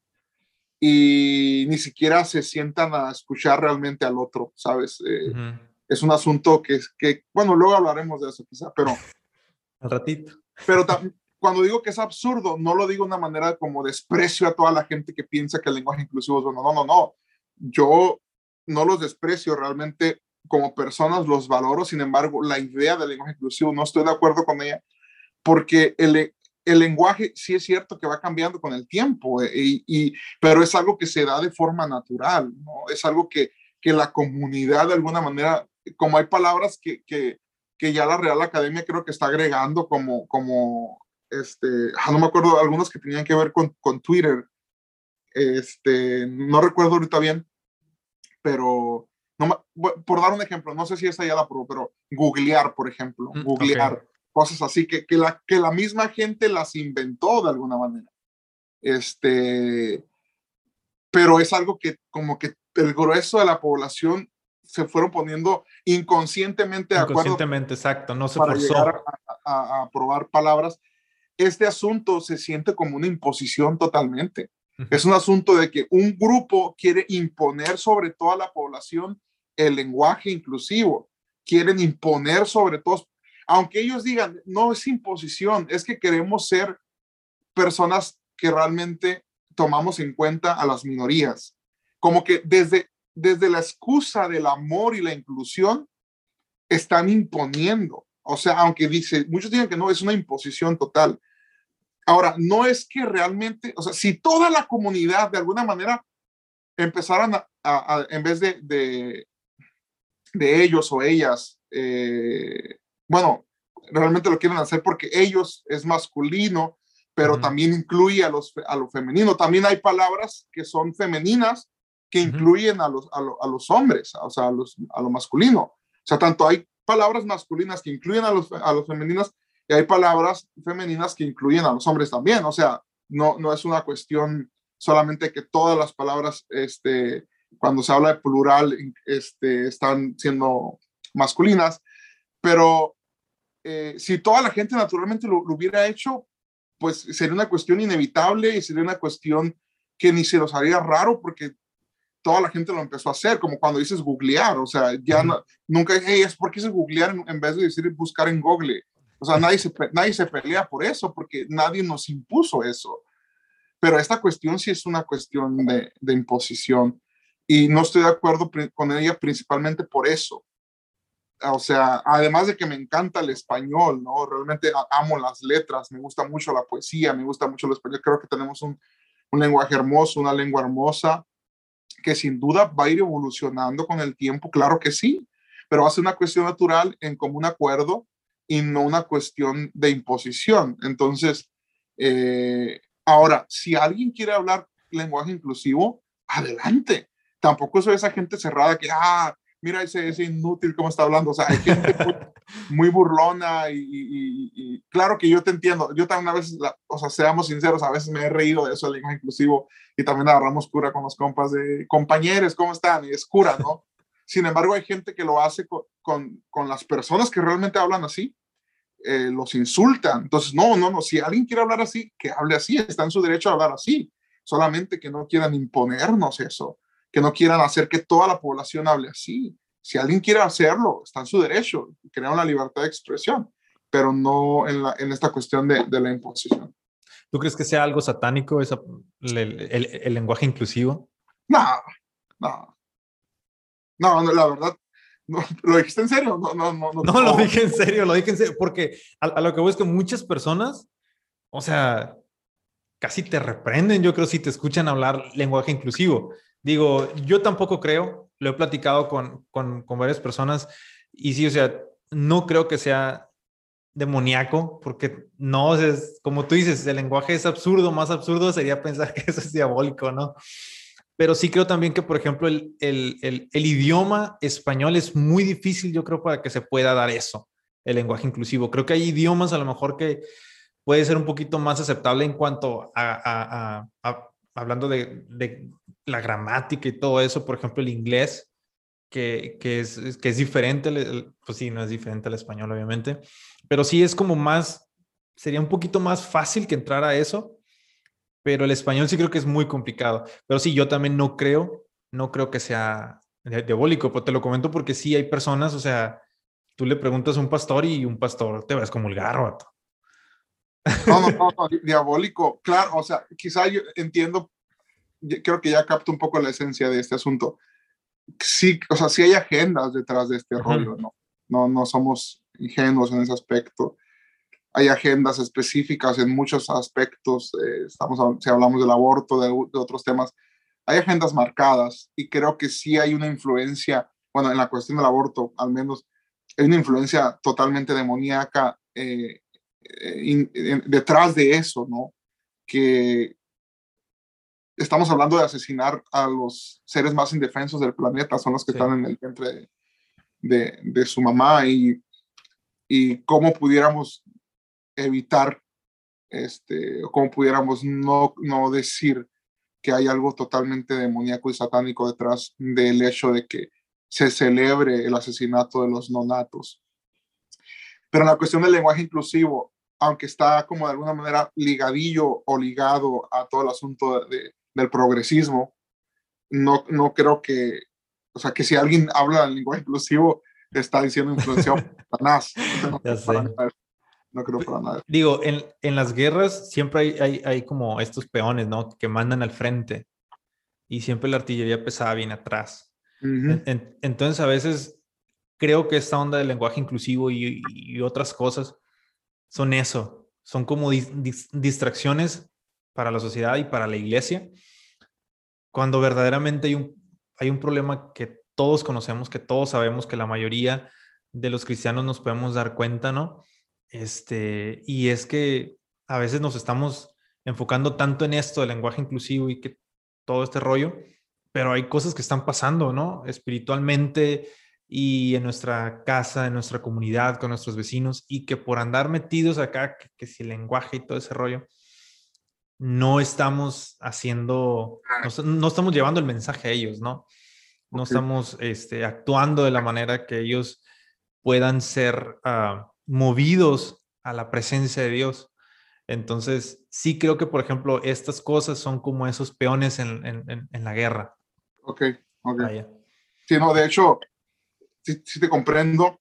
y ni siquiera se sientan a escuchar realmente al otro, ¿sabes? Eh, uh -huh es un asunto que, que, bueno, luego hablaremos de eso quizá, pero... (laughs) Al ratito. Pero cuando digo que es absurdo, no lo digo de una manera como desprecio a toda la gente que piensa que el lenguaje inclusivo es bueno. No, no, no. Yo no los desprecio realmente como personas, los valoro. Sin embargo, la idea del lenguaje inclusivo no estoy de acuerdo con ella porque el, el lenguaje sí es cierto que va cambiando con el tiempo, eh, y, y, pero es algo que se da de forma natural, ¿no? Es algo que, que la comunidad de alguna manera como hay palabras que, que, que, ya la Real Academia creo que está agregando como, como este, no me acuerdo, algunos que tenían que ver con, con Twitter, este, no recuerdo ahorita bien, pero no, por dar un ejemplo, no sé si esa ya la probó, pero googlear, por ejemplo, mm, googlear, okay. cosas así, que, que, la, que la misma gente las inventó de alguna manera. Este, pero es algo que como que el grueso de la población se fueron poniendo inconscientemente de acuerdo. Inconscientemente, exacto, no se para forzó. Llegar a, a, a, probar palabras. Este asunto se siente como una imposición totalmente. Uh -huh. Es un asunto de que un grupo quiere imponer sobre toda la población el lenguaje inclusivo. Quieren imponer sobre todos, aunque ellos digan, no es imposición, es que queremos ser personas que realmente tomamos en cuenta a las minorías. Como que desde, desde la excusa del amor y la inclusión, están imponiendo. O sea, aunque dice, muchos dicen que no, es una imposición total. Ahora, no es que realmente, o sea, si toda la comunidad de alguna manera empezaran a, a, a en vez de, de, de, ellos o ellas, eh, bueno, realmente lo quieren hacer porque ellos es masculino, pero uh -huh. también incluye a, los, a lo femenino. También hay palabras que son femeninas que incluyen a los, a, lo, a los hombres, o sea, a, los, a lo masculino. O sea, tanto hay palabras masculinas que incluyen a los, a los femeninos y hay palabras femeninas que incluyen a los hombres también. O sea, no, no es una cuestión solamente que todas las palabras, este, cuando se habla de plural, este, están siendo masculinas, pero eh, si toda la gente naturalmente lo, lo, hubiera hecho, pues sería una cuestión inevitable y sería una cuestión que ni se los haría raro porque toda la gente lo empezó a hacer, como cuando dices googlear, o sea, ya no, nunca, hey, es porque dices googlear en, en, vez de decir buscar en Google. O sea, nadie se, nadie se pelea por eso, porque nadie nos impuso eso. Pero esta cuestión sí es una cuestión de, de imposición y no estoy de acuerdo con ella principalmente por eso. O sea, además de que me encanta el español, ¿no? Realmente amo las letras, me gusta mucho la poesía, me gusta mucho el español, creo que tenemos un, un lenguaje hermoso, una lengua hermosa, que sin duda va a ir evolucionando con el tiempo, claro que sí, pero va a ser una cuestión natural en común acuerdo y no una cuestión de imposición. Entonces, eh, ahora, si alguien quiere hablar lenguaje inclusivo, adelante. Tampoco soy esa gente cerrada que, ah, mira ese, ese inútil cómo está hablando. O sea, hay gente muy, (laughs) burlona y, claro que yo te entiendo. Yo también a veces, o sea, seamos sinceros, a veces me he reído de eso el lenguaje inclusivo y también agarramos cura con los compas de compañeros, ¿cómo están? Y es cura, ¿no? Sin embargo, hay gente que lo hace con, con, con las personas que realmente hablan así. Eh, los insultan. Entonces, no, no, no, si alguien quiere hablar así, que hable así, está en su derecho a hablar así, solamente que no quieran imponernos eso que no quieran hacer que toda la población hable así. Si alguien quiere hacerlo, está en su derecho, crea una libertad de expresión, pero no en, la, en esta cuestión de, de, la imposición. ¿Tú crees que sea algo satánico esa, el, el, el, lenguaje inclusivo? No, no. No, la verdad, no, (laughs) ¿lo dijiste en serio? No, no, no. No, no lo dije en serio, lo dije en serio, porque a, a lo que voy es que muchas personas, o sea, casi te reprenden, yo creo, si te escuchan hablar lenguaje inclusivo. Digo, yo tampoco creo, lo he platicado con, con, con varias personas y sí, o sea, no creo que sea demoníaco, porque no, es como tú dices, el lenguaje es absurdo, más absurdo sería (laughs) pensar que eso es diabólico, ¿no? Pero sí creo también que, por ejemplo, el, el, el, el, idioma español es muy difícil, yo creo, para que se pueda dar eso, el lenguaje inclusivo. Creo que hay idiomas a lo mejor que puede ser un poquito más aceptable en cuanto a, a, a, a hablando de, de, la gramática y todo eso, por ejemplo, el inglés, que, que, es, que es diferente, pues sí, no es diferente al español, obviamente, pero sí es como más, sería un poquito más fácil que entrar a eso, pero el español sí creo que es muy complicado. Pero sí, yo también no creo, no creo que sea diabólico, pero te lo comento porque sí hay personas, o sea, tú le preguntas a un pastor y un pastor te ves como el garro. No, no, (laughs) no, no, diabólico, claro, o sea, quizá yo entiendo creo que ya capto un poco la esencia de este asunto. Sí, o sea, sí hay agendas detrás de este rollo, ¿no? No, no somos ingenuos en ese aspecto. Hay agendas específicas en muchos aspectos. Eh, estamos, si hablamos del aborto, de, de, otros temas, hay agendas marcadas y creo que sí hay una influencia, bueno, en la cuestión del aborto, al menos, hay una influencia totalmente demoníaca eh, eh, detrás de eso, ¿no? Que, estamos hablando de asesinar a los seres más indefensos del planeta, son los que sí. están en el vientre de, de, su mamá y, y cómo pudiéramos evitar, este, o cómo pudiéramos no, no decir que hay algo totalmente demoníaco y satánico detrás del hecho de que se celebre el asesinato de los nonatos. Pero en la cuestión del lenguaje inclusivo, aunque está como de alguna manera ligadillo o ligado a todo el asunto de, del progresismo, no, no creo que, o sea, que si alguien habla en lenguaje inclusivo, está diciendo influenciado por Satanás. (laughs) No. No creo para nada. Digo, en, en las guerras siempre hay, hay, hay, como estos peones, ¿no? Que mandan al frente y siempre la artillería pesada viene atrás. Uh -huh. en, entonces, a veces creo que esta onda del lenguaje inclusivo y, y otras cosas son eso, son como dis, dis, distracciones para la sociedad y para la iglesia, cuando verdaderamente hay un, hay un problema que todos conocemos, que todos sabemos, que la mayoría de los cristianos nos podemos dar cuenta, ¿no? Este, y es que a veces nos estamos enfocando tanto en esto del lenguaje inclusivo y que todo este rollo, pero hay cosas que están pasando, ¿no? Espiritualmente y en nuestra casa, en nuestra comunidad, con nuestros vecinos, y que por andar metidos acá, que, que si el lenguaje y todo ese rollo, no estamos haciendo, no, no, estamos llevando el mensaje a ellos, ¿no? No okay. estamos este, actuando de la manera que ellos puedan ser uh, movidos a la presencia de Dios. Entonces, sí creo que, por ejemplo, estas cosas son como esos peones en, en, en la guerra. Ok, ok. Sí, no, de hecho, sí, sí, te comprendo.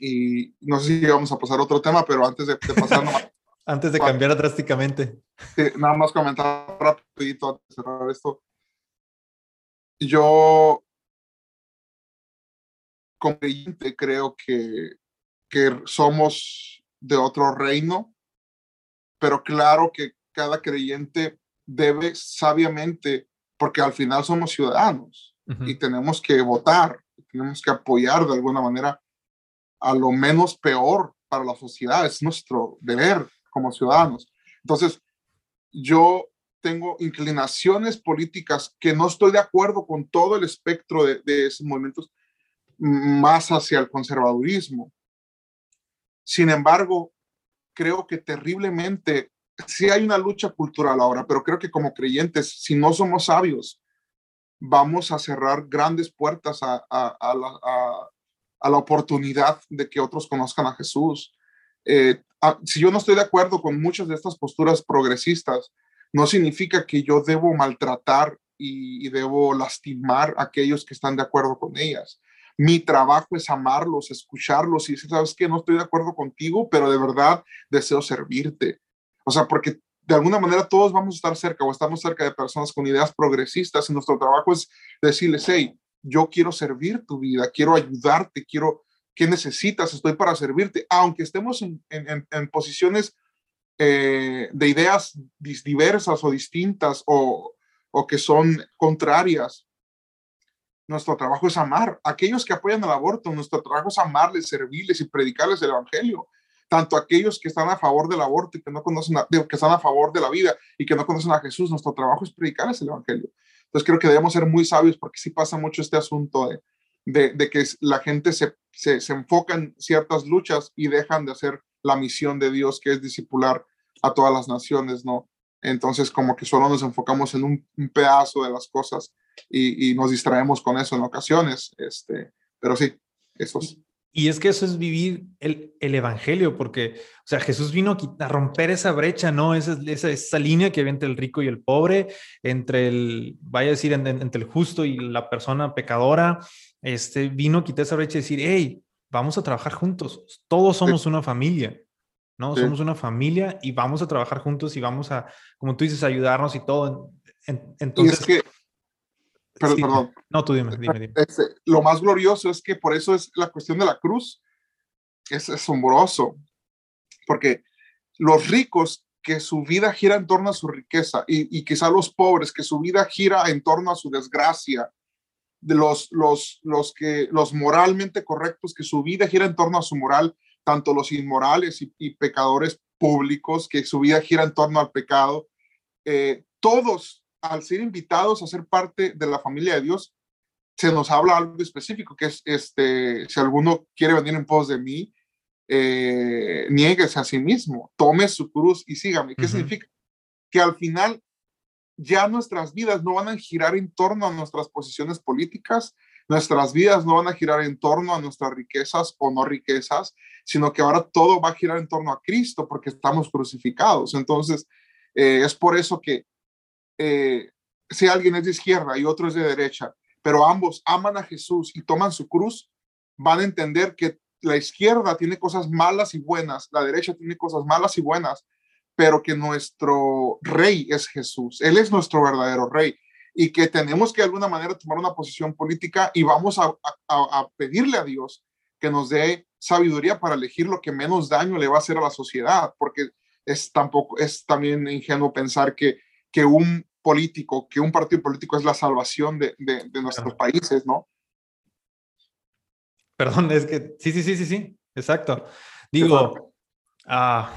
Y no sé si vamos a pasar a otro tema, pero antes de, de pasar (laughs) Antes de cambiar drásticamente. Sí, nada más comentar rapidito antes de cerrar esto. Yo, como creyente, creo que, que somos de otro reino, pero claro que cada creyente debe sabiamente, porque al final somos ciudadanos uh -huh. y tenemos que votar, tenemos que apoyar de alguna manera a lo menos peor para la sociedad, es nuestro deber como ciudadanos. Entonces, yo tengo inclinaciones políticas que no estoy de acuerdo con todo el espectro de, de esos movimientos, más hacia el conservadurismo. Sin embargo, creo que terriblemente, sí hay una lucha cultural ahora, pero creo que como creyentes, si no somos sabios, vamos a cerrar grandes puertas a, la, oportunidad de que otros conozcan a Jesús. Eh, si yo no estoy de acuerdo con muchas de estas posturas progresistas, no significa que yo debo maltratar y, y, debo lastimar a aquellos que están de acuerdo con ellas. Mi trabajo es amarlos, escucharlos y decir, sabes que no estoy de acuerdo contigo, pero de verdad deseo servirte. O sea, porque de alguna manera todos vamos a estar cerca o estamos cerca de personas con ideas progresistas y nuestro trabajo es decirles, hey, yo quiero servir tu vida, quiero ayudarte, quiero, ¿qué necesitas? Estoy para servirte, aunque estemos en, posiciones eh, de ideas diversas o distintas o, o que son contrarias. Nuestro trabajo es amar. Aquellos que apoyan el aborto, nuestro trabajo es amarles, servirles y predicarles el Evangelio. Tanto aquellos que están a favor del aborto y que no conocen, a, que están a favor de la vida y que no conocen a Jesús, nuestro trabajo es predicarles el Evangelio. Entonces creo que debemos ser muy sabios porque sí pasa mucho este asunto de, de, que la gente se, se, se enfoca en ciertas luchas y dejan de hacer la misión de Dios, que es discipular a todas las naciones, ¿no? Entonces, como que solo nos enfocamos en un, pedazo de las cosas y, nos distraemos con eso en ocasiones, este, pero sí, eso es. Y es que eso es vivir el, el evangelio, porque, o sea, Jesús vino a, romper esa brecha, ¿no? Esa, esa, esa, línea que había entre el rico y el pobre, entre el, vaya a decir, entre el justo y la persona pecadora. Este vino a quitar esa brecha y decir, hey, vamos a trabajar juntos, todos somos una familia. ¿No? Somos una familia y vamos a trabajar juntos y vamos a, como tú dices, ayudarnos y todo. entonces... es que, perdón, No, tú dime, dime, dime. Este, lo más glorioso es que por eso es la cuestión de la cruz. Es asombroso, porque los ricos que su vida gira en torno a su riqueza y, y quizá los pobres que su vida gira en torno a su desgracia, de los, los, los, que, los moralmente correctos que su vida gira en torno a su moral, tanto los inmorales y, pecadores públicos, que su vida gira en torno al pecado, eh, todos, al ser invitados a ser parte de la familia de Dios, se nos habla algo específico, que es, este, si alguno quiere venir en pos de mí, eh, nieguese a sí mismo, tome su cruz y sígame. ¿Qué significa? Que al final ya nuestras vidas no van a girar en torno a nuestras posiciones políticas, nuestras vidas no van a girar en torno a nuestras riquezas o no riquezas, sino que ahora todo va a girar en torno a Cristo porque estamos crucificados. Entonces, eh, es por eso que eh, si alguien es de izquierda y otro es de derecha, pero ambos aman a Jesús y toman su cruz, van a entender que la izquierda tiene cosas malas y buenas, la derecha tiene cosas malas y buenas, pero que nuestro rey es Jesús. Él es nuestro verdadero rey y que tenemos que de alguna manera tomar una posición política y vamos a, a pedirle a Dios que nos dé sabiduría para elegir lo que menos daño le va a hacer a la sociedad, porque es tampoco es también ingenuo pensar que, que un político, que un partido político es la salvación de, de, nuestros países, ¿no? Perdón, es que sí, sí, sí, sí, sí, exacto. Digo, ah,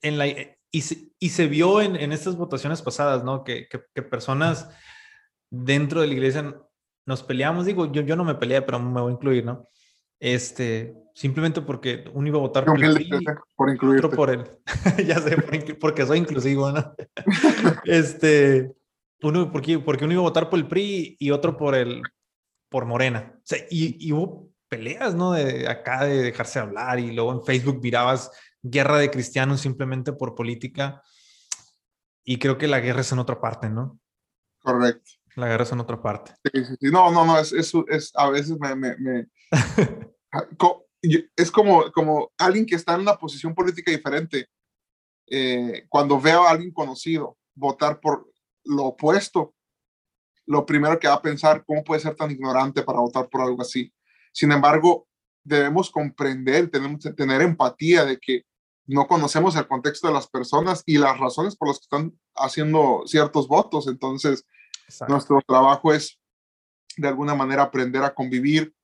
en la, y, se, y se vio en, en estas votaciones pasadas, ¿no? Que, que, que, personas dentro de la iglesia nos peleamos, digo, yo, yo no me peleé, pero me voy a incluir, ¿no? Este, simplemente porque uno iba a votar por el PRI, por otro por él. (laughs) ya sé, porque soy inclusivo, ¿no? (laughs) este, uno, porque, porque uno iba a votar por el PRI y otro por el, por Morena. O sea, y, hubo peleas, ¿no? De acá de dejarse hablar y luego en Facebook virabas guerra de cristianos simplemente por política. Y creo que la guerra es en otra parte, ¿no? Correcto. La guerra es en otra parte. Sí, sí, sí. No, no, no, es, es, es a veces me, me, me... (laughs) es como, como alguien que está en una posición política diferente. Eh, cuando veo a alguien conocido votar por lo opuesto, lo primero que va a pensar, ¿cómo puede ser tan ignorante para votar por algo así? Sin embargo, debemos comprender, tenemos que tener empatía de que no conocemos el contexto de las personas y las razones por las que están haciendo ciertos votos. Entonces, nuestro trabajo es de alguna manera aprender a convivir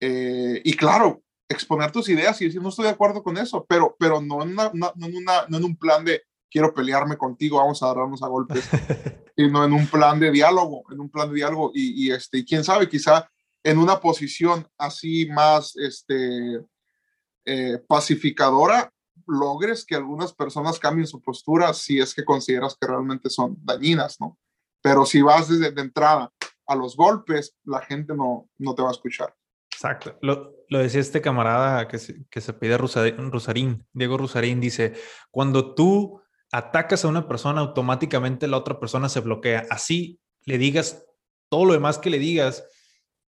eh, y claro, exponer tus ideas y decir, no estoy de acuerdo con eso, pero, pero no, en una, no, en una, no en un plan de quiero pelearme contigo, vamos a darnos a golpes, (laughs) sino en un plan de diálogo, en un plan de diálogo y, y este, y quién sabe, quizá en una posición así más este, eh, pacificadora, logres que algunas personas cambien su postura si es que consideras que realmente son dañinas, ¿no? Pero si vas desde de entrada a los golpes, la gente no, no te va a escuchar. Exacto. Lo, lo decía este camarada que se, que se pide Rusarín, Diego Rusarín, dice, cuando tú atacas a una persona, automáticamente la otra persona se bloquea. Así le digas todo lo demás que le digas,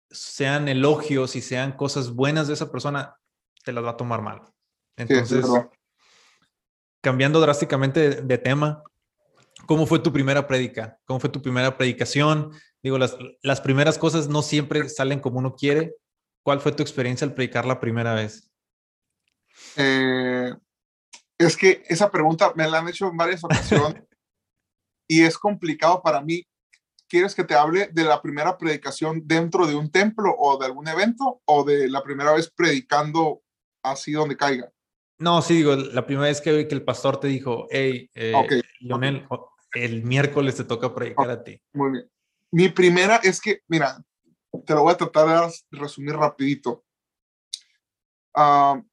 sean elogios y sean cosas buenas de esa persona, te las va a tomar mal. Entonces, cambiando drásticamente de, tema, ¿cómo fue tu primera prédica? ¿Cómo fue tu primera predicación? Digo, las, las primeras cosas no siempre salen como uno quiere. ¿Cuál fue tu experiencia al predicar la primera vez? Eh, es que esa pregunta me la han hecho en varias ocasiones (laughs) y es complicado para mí. ¿Quieres que te hable de la primera predicación dentro de un templo o de algún evento o de la primera vez predicando así donde caiga? No, sí, digo, la primera vez que que el pastor te dijo, hey, eh, Lionel, el miércoles te toca predicar a ti. Muy bien. Mi primera es que, mira, te lo voy a tratar de resumir rapidito. Uh,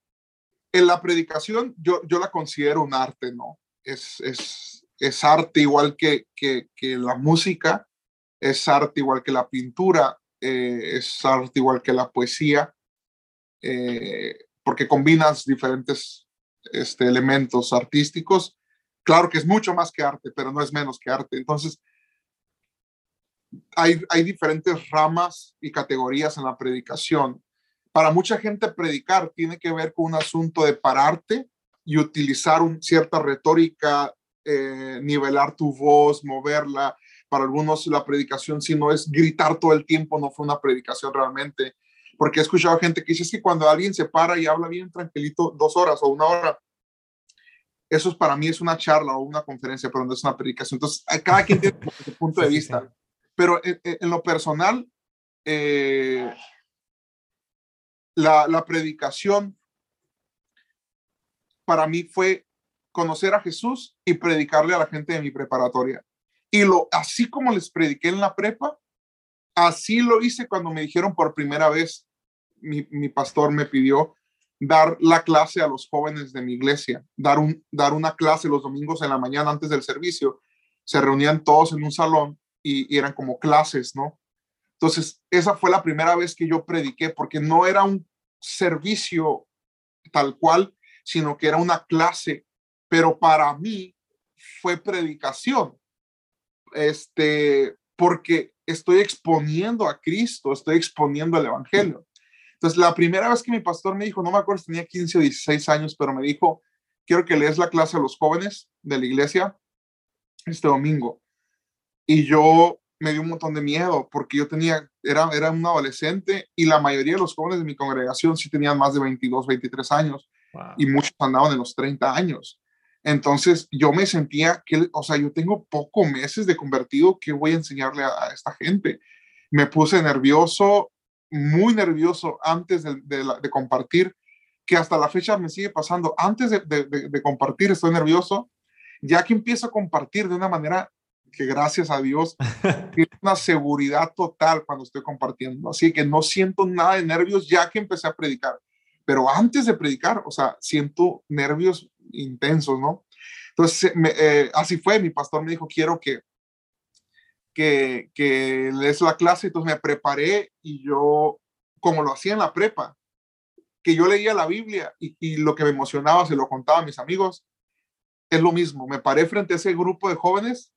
en la predicación yo, yo la considero un arte, ¿no? Es, es, es arte igual que, que, que, la música, es arte igual que la pintura, eh, es arte igual que la poesía, eh, porque combinas diferentes este, elementos artísticos. Claro que es mucho más que arte, pero no es menos que arte. Entonces, hay, diferentes ramas y categorías en la predicación para mucha gente predicar tiene que ver con un asunto de pararte y utilizar un, cierta retórica, eh, nivelar tu voz, moverla. Para algunos la predicación, si no es gritar todo el tiempo, no fue una predicación realmente. Porque he escuchado gente que dice es que cuando alguien se para y habla bien tranquilito dos horas o una hora, eso es, para mí es una charla o una conferencia, pero no es una predicación. Entonces, cada quien tiene su punto de vista. Pero en, en, lo personal, eh, la, predicación para mí fue conocer a Jesús y predicarle a la gente de mi preparatoria. Y lo, así como les prediqué en la prepa, así lo hice cuando me dijeron por primera vez, mi, pastor me pidió dar la clase a los jóvenes de mi iglesia, dar, un, dar una clase los domingos en la mañana antes del servicio. Se reunían todos en un salón y, y eran como clases, ¿no? Entonces, esa fue la primera vez que yo prediqué, porque no era un servicio tal cual, sino que era una clase, pero para mí fue predicación. Este, porque estoy exponiendo a Cristo, estoy exponiendo el Evangelio. Entonces, la primera vez que mi pastor me dijo, no me acuerdo si tenía 15 o 16 años, pero me dijo, quiero que lees la clase a los jóvenes de la iglesia este domingo. Y yo me dio un montón de miedo porque yo tenía, era, era un adolescente y la mayoría de los jóvenes de mi congregación sí tenían más de 22, 23 años y muchos andaban en los 30 años. Entonces yo me sentía que, o sea, yo tengo pocos meses de convertido, ¿qué voy a enseñarle a, esta gente? Me puse nervioso, muy nervioso antes de, de, compartir, que hasta la fecha me sigue pasando. Antes de, de compartir estoy nervioso, ya que empiezo a compartir de una manera que gracias a Dios (laughs) tiene una seguridad total cuando estoy compartiendo. Así que no siento nada de nervios ya que empecé a predicar. Pero antes de predicar, o sea, siento nervios intensos, ¿no? Entonces, eh, así fue. Mi pastor me dijo, quiero que, que, que lees la clase. Entonces me preparé y yo, como lo hacía en la prepa, que yo leía la Biblia y, y lo que me emocionaba se lo contaba a mis amigos. Es lo mismo, me paré frente a ese grupo de jóvenes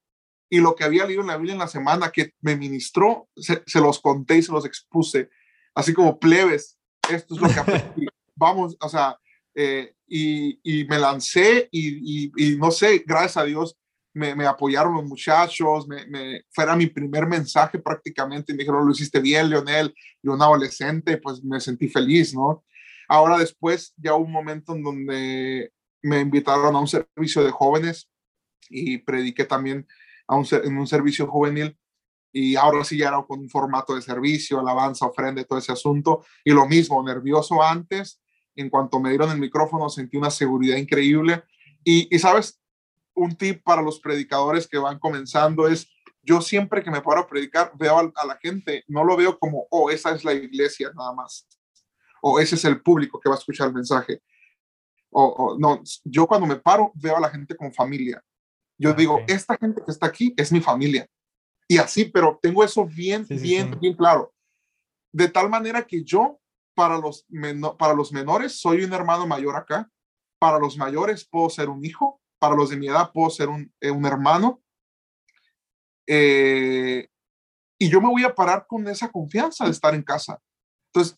y lo que había leído en la Biblia en la semana que me ministró, se, los conté y se los expuse, así como plebes, esto es lo que aprendí. (laughs) Vamos, o sea, eh, y, y, me lancé y, y, no sé, gracias a Dios me, apoyaron los muchachos, me, me, fuera mi primer mensaje prácticamente, y me dijeron, lo hiciste bien, Leonel, y un adolescente, pues me sentí feliz, ¿no? Ahora después ya hubo un momento en donde me invitaron a un servicio de jóvenes y prediqué también en un servicio juvenil y ahora sí ya era con un formato de servicio, alabanza, ofrenda, todo ese asunto. Y lo mismo, nervioso antes, en cuanto me dieron el micrófono sentí una seguridad increíble. Y, y sabes, un tip para los predicadores que van comenzando es yo siempre que me paro a predicar, veo a, la gente, no lo veo como, oh, esa es la iglesia nada más, o ese es el público que va a escuchar el mensaje. O, no, yo cuando me paro, veo a la gente como familia. Yo digo, esta gente que está aquí es mi familia. Y así, pero tengo eso bien, bien, bien claro. De tal manera que yo, para los, para los menores, soy un hermano mayor acá. Para los mayores, puedo ser un hijo. Para los de mi edad, puedo ser un, eh, hermano eh, y yo me voy a parar con esa confianza de estar en casa. Entonces,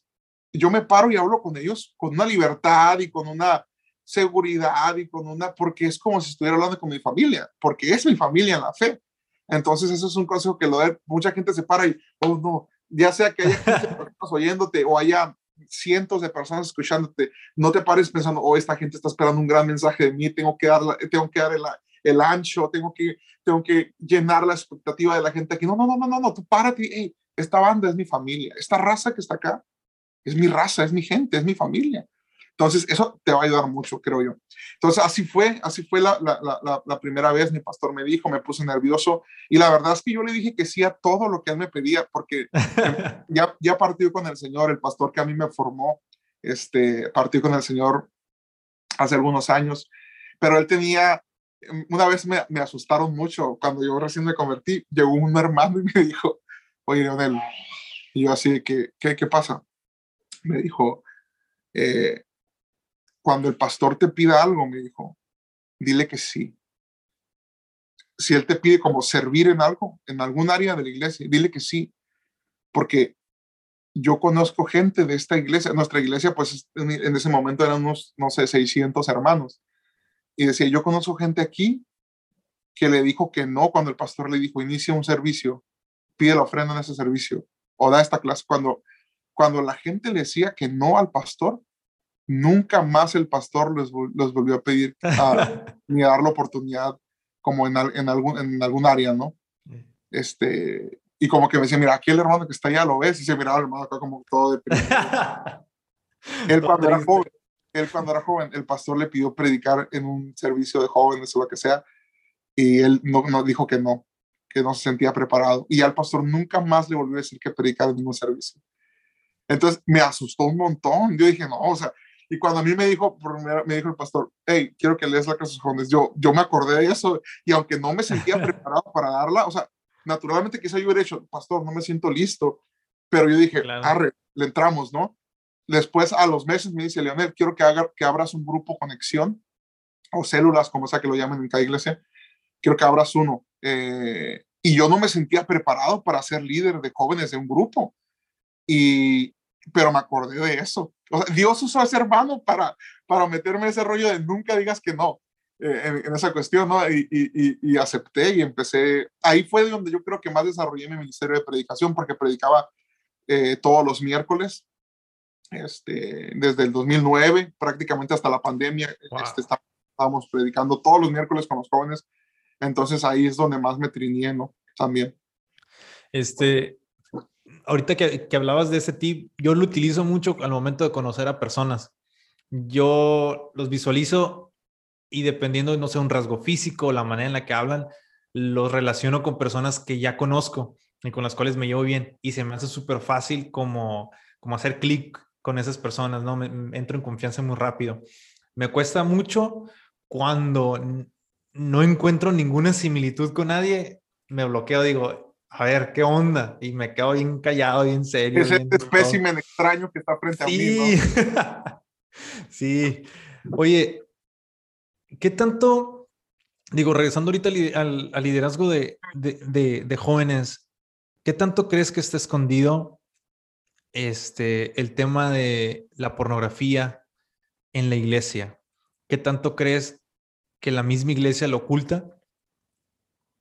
yo me paro y hablo con ellos con una libertad y con una seguridad y con una, porque es como si estuviera hablando con mi familia, porque es mi familia en la fe. Entonces, eso es un consejo que lo de, mucha gente se para y, oh no, ya sea que haya 15 (laughs) personas oyéndote o haya cientos de personas escuchándote, no te pares pensando, oh, esta gente está esperando un gran mensaje de mí, tengo que dar, tengo que dar el, el ancho, tengo que, tengo que llenar la expectativa de la gente aquí. No, no, no, no, no, no, tú párate, esta banda es mi familia, esta raza que está acá es mi raza, es mi gente, es mi familia. Entonces, eso te va a ayudar mucho, creo yo. Entonces, así fue, así fue la, la, la, la, primera vez. Mi pastor me dijo, me puse nervioso y la verdad es que yo le dije que sí a todo lo que él me pedía, porque (laughs) ya, ya partió con el Señor, el pastor que a mí me formó, este, partió con el Señor hace algunos años, pero él tenía una vez me, me, asustaron mucho cuando yo recién me convertí. Llegó un hermano y me dijo, oye, Leonel, y yo así, ¿qué, qué, qué pasa? Me dijo, eh, cuando el pastor te pida algo, me dijo, dile que sí. Si él te pide como servir en algo, en algún área de la iglesia, dile que sí. Porque yo conozco gente de esta iglesia, nuestra iglesia, pues en ese momento eran unos, no sé, 600 hermanos y decía, yo conozco gente aquí que le dijo que no cuando el pastor le dijo, inicia un servicio, pide la ofrenda en ese servicio o da esta clase. Cuando, cuando la gente le decía que no al pastor, nunca más el pastor les, los volvió a pedir (laughs) ni a dar la oportunidad como en, en, algún, en algún área, ¿no? Este, y como que me decía, mira, aquí el hermano que está allá lo ves, y se miraba el hermano acá como todo de (laughs) Él cuando era joven, él cuando era joven, el pastor le pidió predicar en un servicio de jóvenes o lo que sea, y él no, no dijo que no, que no se sentía preparado. Y al pastor nunca más le volvió a decir que predicara en ningún servicio. Entonces me asustó un montón. Yo dije, no, o sea, y cuando a mí me dijo, me dijo el pastor, hey, quiero que lees la clase de jóvenes, yo, yo me acordé de eso, y aunque no me sentía preparado para darla, o sea, naturalmente quizá yo hubiera dicho, pastor, no me siento listo, pero yo dije, arre, le entramos, ¿no? Después, a los meses, me dice, Leonel, quiero que, haga, que abras un grupo conexión o células, como sea que lo llamen en cada iglesia. Quiero que abras uno. Eh, y yo no me sentía preparado para ser líder de jóvenes de un grupo. Y, pero me acordé de eso. O sea, Dios usó a ese hermano para, para meterme ese rollo de nunca digas que no eh, en, esa cuestión, ¿no? Y, y, y, acepté y empecé. Ahí fue donde yo creo que más desarrollé mi ministerio de predicación, porque predicaba eh, todos los miércoles este, desde el 2009, prácticamente hasta la pandemia, este, estábamos predicando todos los miércoles con los jóvenes. Entonces ahí es donde más me triné, ¿no? También. Este, ahorita que, que, hablabas de ese tip, yo lo utilizo mucho al momento de conocer a personas. Yo los visualizo y dependiendo, no sé, un rasgo físico, la manera en la que hablan, los relaciono con personas que ya conozco y con las cuales me llevo bien. Y se me hace súper fácil como, como hacer clic con esas personas, ¿no? Me, entro en confianza muy rápido. Me cuesta mucho cuando no encuentro ninguna similitud con nadie, me bloqueo, digo, a ver, ¿qué onda? Y me quedo bien callado, bien serio. Es este espécimen extraño que está frente a mí, ¿no? sí. (laughs) Oye, ¿qué tanto, digo, regresando ahorita al, liderazgo de, de, de jóvenes, ¿qué tanto crees que está escondido este, el tema de la pornografía en la iglesia. ¿Qué tanto crees que la misma iglesia lo oculta?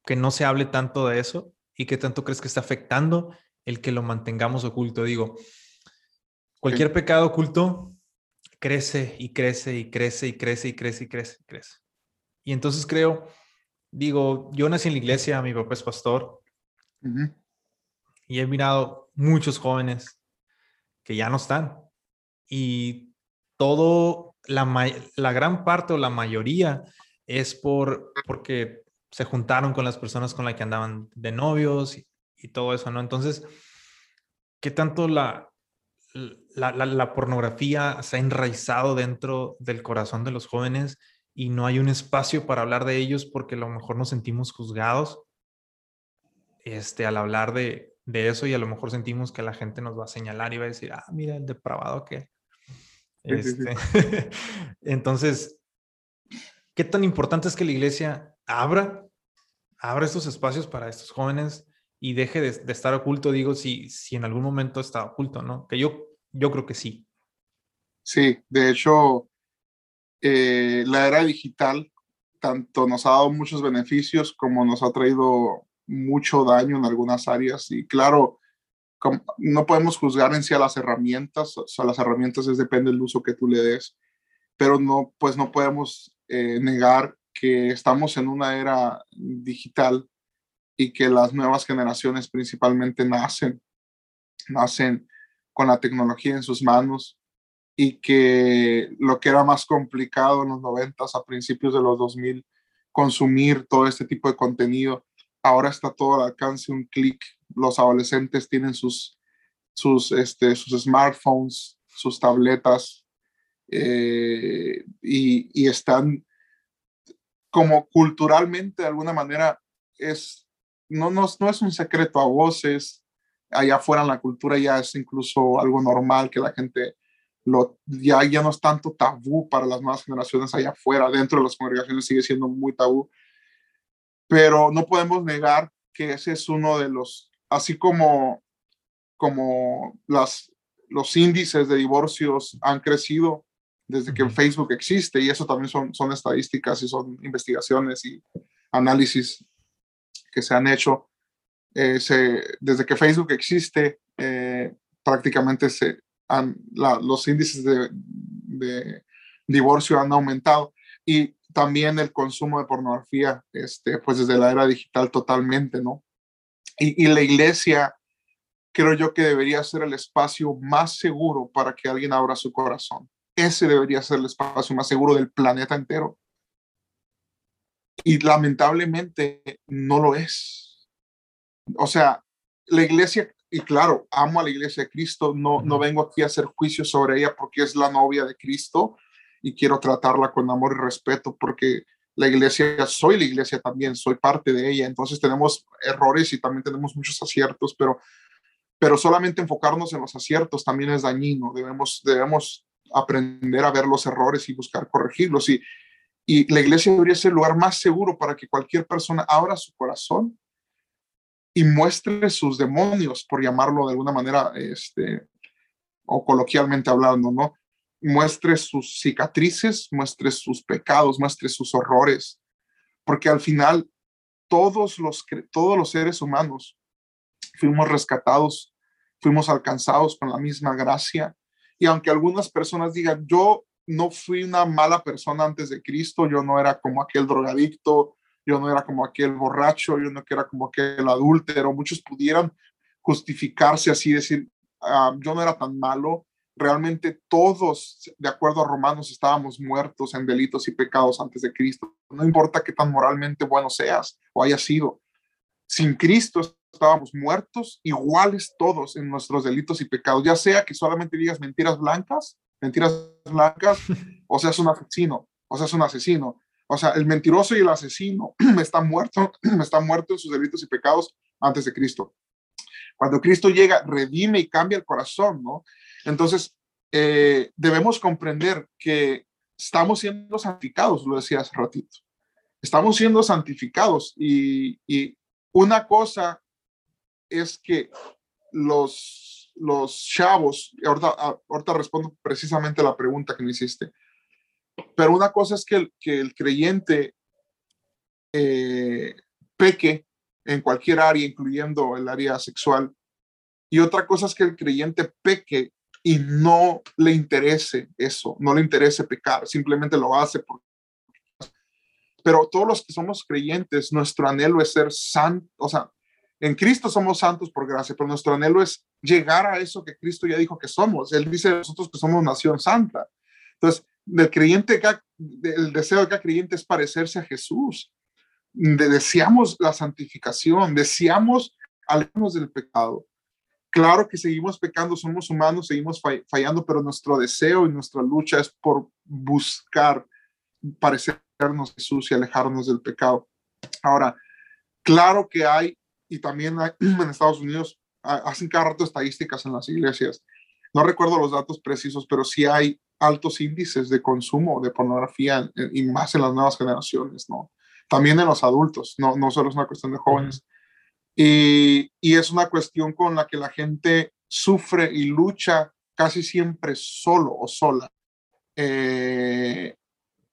Que no se hable tanto de eso y qué tanto crees que está afectando el que lo mantengamos oculto. Digo, cualquier pecado oculto crece y crece y crece y crece y crece y crece y crece. Y entonces creo, digo, yo nací en la iglesia, mi papá es pastor y he mirado muchos jóvenes que ya no están. Y todo, la, la gran parte o la mayoría es por, porque se juntaron con las personas con las que andaban de novios y, todo eso, ¿no? Entonces, ¿qué tanto la, la, la, pornografía se ha enraizado dentro del corazón de los jóvenes y no hay un espacio para hablar de ellos porque a lo mejor nos sentimos juzgados este, al hablar de, de eso y a lo mejor sentimos que la gente nos va a señalar y va a decir, ah, mira el depravado que... Este, (laughs) entonces, ¿qué tan importante es que la iglesia abra, abra estos espacios para estos jóvenes y deje de, estar oculto? Digo, si, si en algún momento está oculto, ¿no? Que yo, yo creo que sí. Sí, de hecho, eh, la era digital tanto nos ha dado muchos beneficios como nos ha traído mucho daño en algunas áreas y claro, no podemos juzgar en sí a las herramientas, o sea, las herramientas es depende del uso que tú le des, pero no, pues no podemos eh, negar que estamos en una era digital y que las nuevas generaciones principalmente nacen, nacen con la tecnología en sus manos y que lo que era más complicado en los 90 a principios de los 2000, consumir todo este tipo de contenido, ahora está todo al alcance un clic. Los adolescentes tienen sus, sus, este, sus smartphones, sus tabletas eh, y, están como culturalmente de alguna manera es, no, no, no es un secreto a voces, allá afuera en la cultura ya es incluso algo normal que la gente lo, ya, ya no es tanto tabú para las nuevas generaciones allá afuera, dentro de las congregaciones sigue siendo muy tabú, pero no podemos negar que ese es uno de los, así como, como las, los índices de divorcios han crecido desde que Facebook existe, y eso también son, son estadísticas y son investigaciones y análisis que se han hecho. Eh, desde que Facebook existe, eh, prácticamente se han, los índices de, de, divorcio han aumentado. Y también el consumo de pornografía, este, pues desde la era digital totalmente, ¿no? Y, y, la iglesia, creo yo que debería ser el espacio más seguro para que alguien abra su corazón. Ese debería ser el espacio más seguro del planeta entero. Y lamentablemente no lo es. O sea, la iglesia, y claro, amo a la iglesia de Cristo, no, no vengo aquí a hacer juicio sobre ella porque es la novia de Cristo, y quiero tratarla con amor y respeto porque la iglesia, soy la iglesia también, soy parte de ella, entonces tenemos errores y también tenemos muchos aciertos, pero, pero solamente enfocarnos en los aciertos también es dañino, debemos, debemos aprender a ver los errores y buscar corregirlos y, y la iglesia debería ser el lugar más seguro para que cualquier persona abra su corazón y muestre sus demonios, por llamarlo de alguna manera, este, o coloquialmente hablando, ¿no? muestre sus cicatrices, muestre sus pecados, muestre sus horrores, porque al final todos los, todos los seres humanos fuimos rescatados, fuimos alcanzados con la misma gracia. Y aunque algunas personas digan, yo no fui una mala persona antes de Cristo, yo no era como aquel drogadicto, yo no era como aquel borracho, yo no era como aquel adúltero, muchos pudieran justificarse así, decir, ah, yo no era tan malo, realmente todos, de acuerdo a Romanos, estábamos muertos en delitos y pecados antes de Cristo. No importa qué tan moralmente bueno seas o hayas sido. Sin Cristo estábamos muertos, iguales todos en nuestros delitos y pecados, ya sea que solamente digas mentiras blancas, mentiras blancas, (laughs) o seas un asesino, o seas un asesino. O sea, el mentiroso y el asesino (clears throat) está muerto, (clears throat) está muerto en sus delitos y pecados antes de Cristo. Cuando Cristo llega, redime y cambia el corazón, ¿no? Entonces, eh, debemos comprender que estamos siendo santificados, lo decía hace ratito. Estamos siendo santificados y, una cosa es que los, los chavos, ahorita, ahorita respondo precisamente a la pregunta que me hiciste, pero una cosa es que el, que el creyente eh, peque en cualquier área, incluyendo el área sexual, y otra cosa es que el creyente peque y no le interese eso, no le interese pecar, simplemente lo hace por... Pero todos los que somos creyentes, nuestro anhelo es ser santos, o sea, en Cristo somos santos por gracia, pero nuestro anhelo es llegar a eso que Cristo ya dijo que somos. Él dice nosotros que somos nación santa. Entonces, el creyente, el deseo de cada creyente es parecerse a Jesús. deseamos la santificación, deseamos alejarnos del pecado. Claro que seguimos pecando, somos humanos, seguimos fallando, pero nuestro deseo y nuestra lucha es por buscar parecernos a Jesús y alejarnos del pecado. Ahora, claro que hay, y también (clears throat) en Estados Unidos hacen cada rato estadísticas en las iglesias. No recuerdo los datos precisos, pero sí hay altos índices de consumo de pornografía y más en las nuevas generaciones, ¿no? También en los adultos, no, no solo es una cuestión de jóvenes. Y, y es una cuestión con la que la gente sufre y lucha casi siempre solo o sola, eh,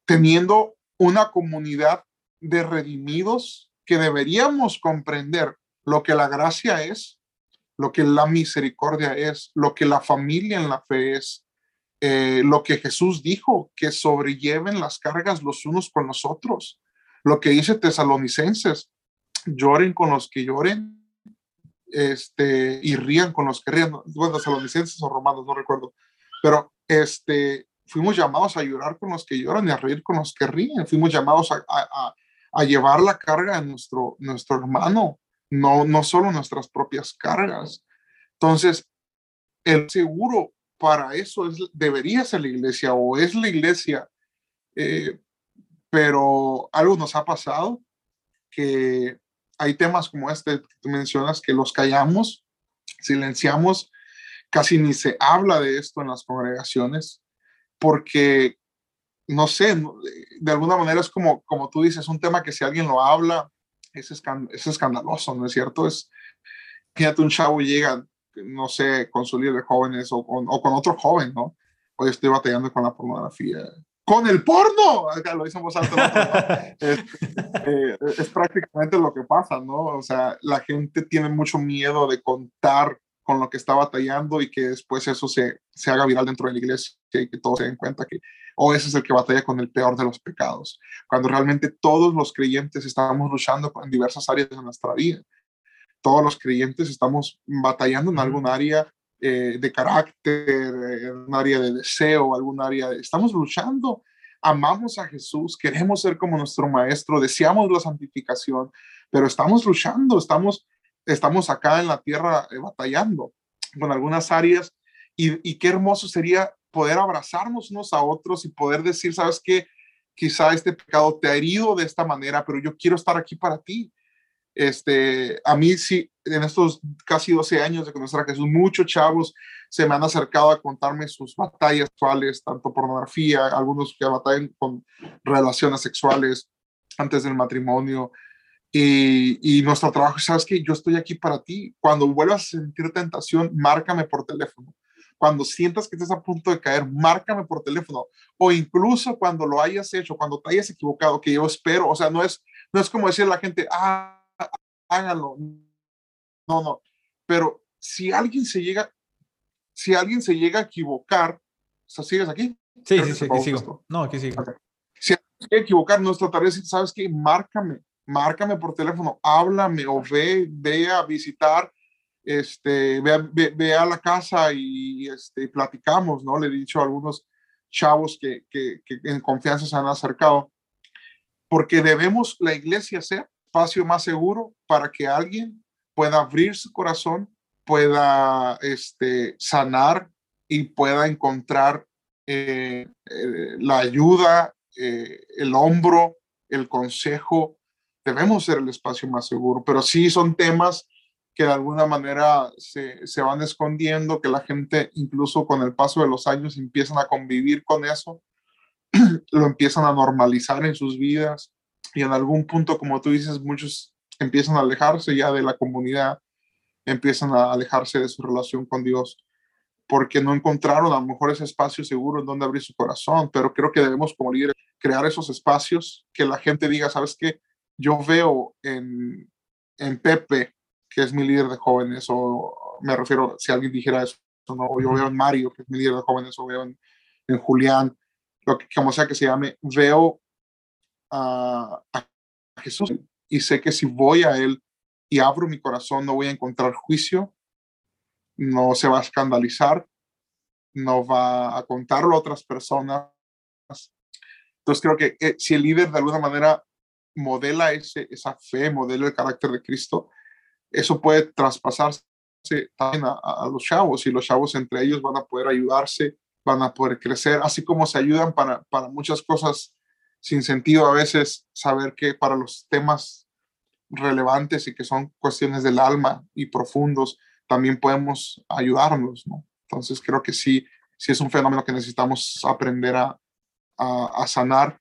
teniendo una comunidad de redimidos que deberíamos comprender lo que la gracia es, lo que la misericordia es, lo que la familia en la fe es, eh, lo que Jesús dijo, que sobrelleven las cargas los unos con los otros. Lo que dice Tesalonicenses, lloren con los que lloren este, y rían con los que rían. Bueno, Tesalonicenses o romanos, no recuerdo. Pero este, fuimos llamados a llorar con los que lloran y a reír con los que ríen. Fuimos llamados a, a, llevar la carga de nuestro, nuestro hermano, no, no solo nuestras propias cargas. Entonces, el seguro para eso es, debería ser la iglesia o es la iglesia, eh, pero algo nos ha pasado que hay temas como este que tú mencionas que los callamos, silenciamos, casi ni se habla de esto en las congregaciones, porque, no sé, de alguna manera es como, como tú dices, un tema que si alguien lo habla, es, es escandaloso, ¿no es cierto? Es, fíjate, un chavo llega no sé, con su líder de jóvenes o con, o con otro joven, ¿no? Hoy estoy batallando con la pornografía. ¡Con el porno! Acá lo hicimos alto. (laughs) es, eh, es prácticamente lo que pasa, ¿no? O sea, la gente tiene mucho miedo de contar con lo que está batallando y que después eso se, se haga viral dentro de la iglesia y que todos se den cuenta que o ese es el que batalla con el peor de los pecados, cuando realmente todos los creyentes estamos luchando en diversas áreas de nuestra vida. Todos los creyentes estamos batallando en algún área eh, de carácter, en un área de deseo, algún área, estamos luchando, amamos a Jesús, queremos ser como nuestro maestro, deseamos la santificación, pero estamos luchando, estamos, estamos acá en la tierra eh, batallando con algunas áreas. Y, y qué hermoso sería poder abrazarnos unos a otros y poder decir, sabes qué, quizá este pecado te ha herido de esta manera, pero yo quiero estar aquí para ti este, a mí sí, en estos casi 12 años de conocer a Jesús, muchos chavos se me han acercado a contarme sus batallas sexuales, tanto pornografía, algunos que batallan con relaciones sexuales antes del matrimonio. Y, y nuestro trabajo, sabes que yo estoy aquí para ti. Cuando vuelvas a sentir tentación, márcame por teléfono. Cuando sientas que estás a punto de caer, márcame por teléfono. O incluso cuando lo hayas hecho, cuando te hayas equivocado, que yo espero, o sea, no es, no es como decir a la gente, ah, háganlo. No, no. Pero si alguien se llega, si alguien se llega a equivocar, ¿sigues aquí? Sí, sí, sí, aquí sigo. No, aquí sigo. Si alguien se llega a equivocar, nuestra tarea es, ¿sabes qué? Márcame, márcame por teléfono, háblame o ve, ve a visitar, este, ve, a la casa y este, platicamos, ¿no? Le he dicho a algunos chavos que, en confianza se han acercado, porque debemos la iglesia ser espacio más seguro para que alguien pueda abrir su corazón, pueda este, sanar y pueda encontrar eh, eh, la ayuda, eh, el hombro, el consejo. Debemos ser el espacio más seguro, pero sí son temas que de alguna manera se, se, van escondiendo, que la gente incluso con el paso de los años empiezan a convivir con eso, (clears throat) lo empiezan a normalizar en sus vidas y en algún punto, como tú dices, muchos empiezan a alejarse ya de la comunidad, empiezan a alejarse de su relación con Dios, porque no encontraron a lo mejor ese espacio seguro en donde abrir su corazón, pero creo que debemos como líderes crear esos espacios que la gente diga, ¿sabes qué? Yo veo en, en Pepe, que es mi líder de jóvenes, o me refiero, si alguien dijera eso, ¿no? yo veo en Mario, que es mi líder de jóvenes, o veo en, en Julián, lo que como sea que se llame, veo a, Jesús y sé que si voy a Él y abro mi corazón no voy a encontrar juicio, no se va a escandalizar, no va a contarlo a otras personas. Entonces creo que eh, si el líder de alguna manera modela ese, esa fe, modela el carácter de Cristo, eso puede traspasarse también a, los chavos y los chavos entre ellos van a poder ayudarse, van a poder crecer, así como se ayudan para, para muchas cosas sin sentido a veces, saber que para los temas relevantes y que son cuestiones del alma y profundos, también podemos ayudarnos, ¿no? Entonces creo que sí, sí es un fenómeno que necesitamos aprender a, a, sanar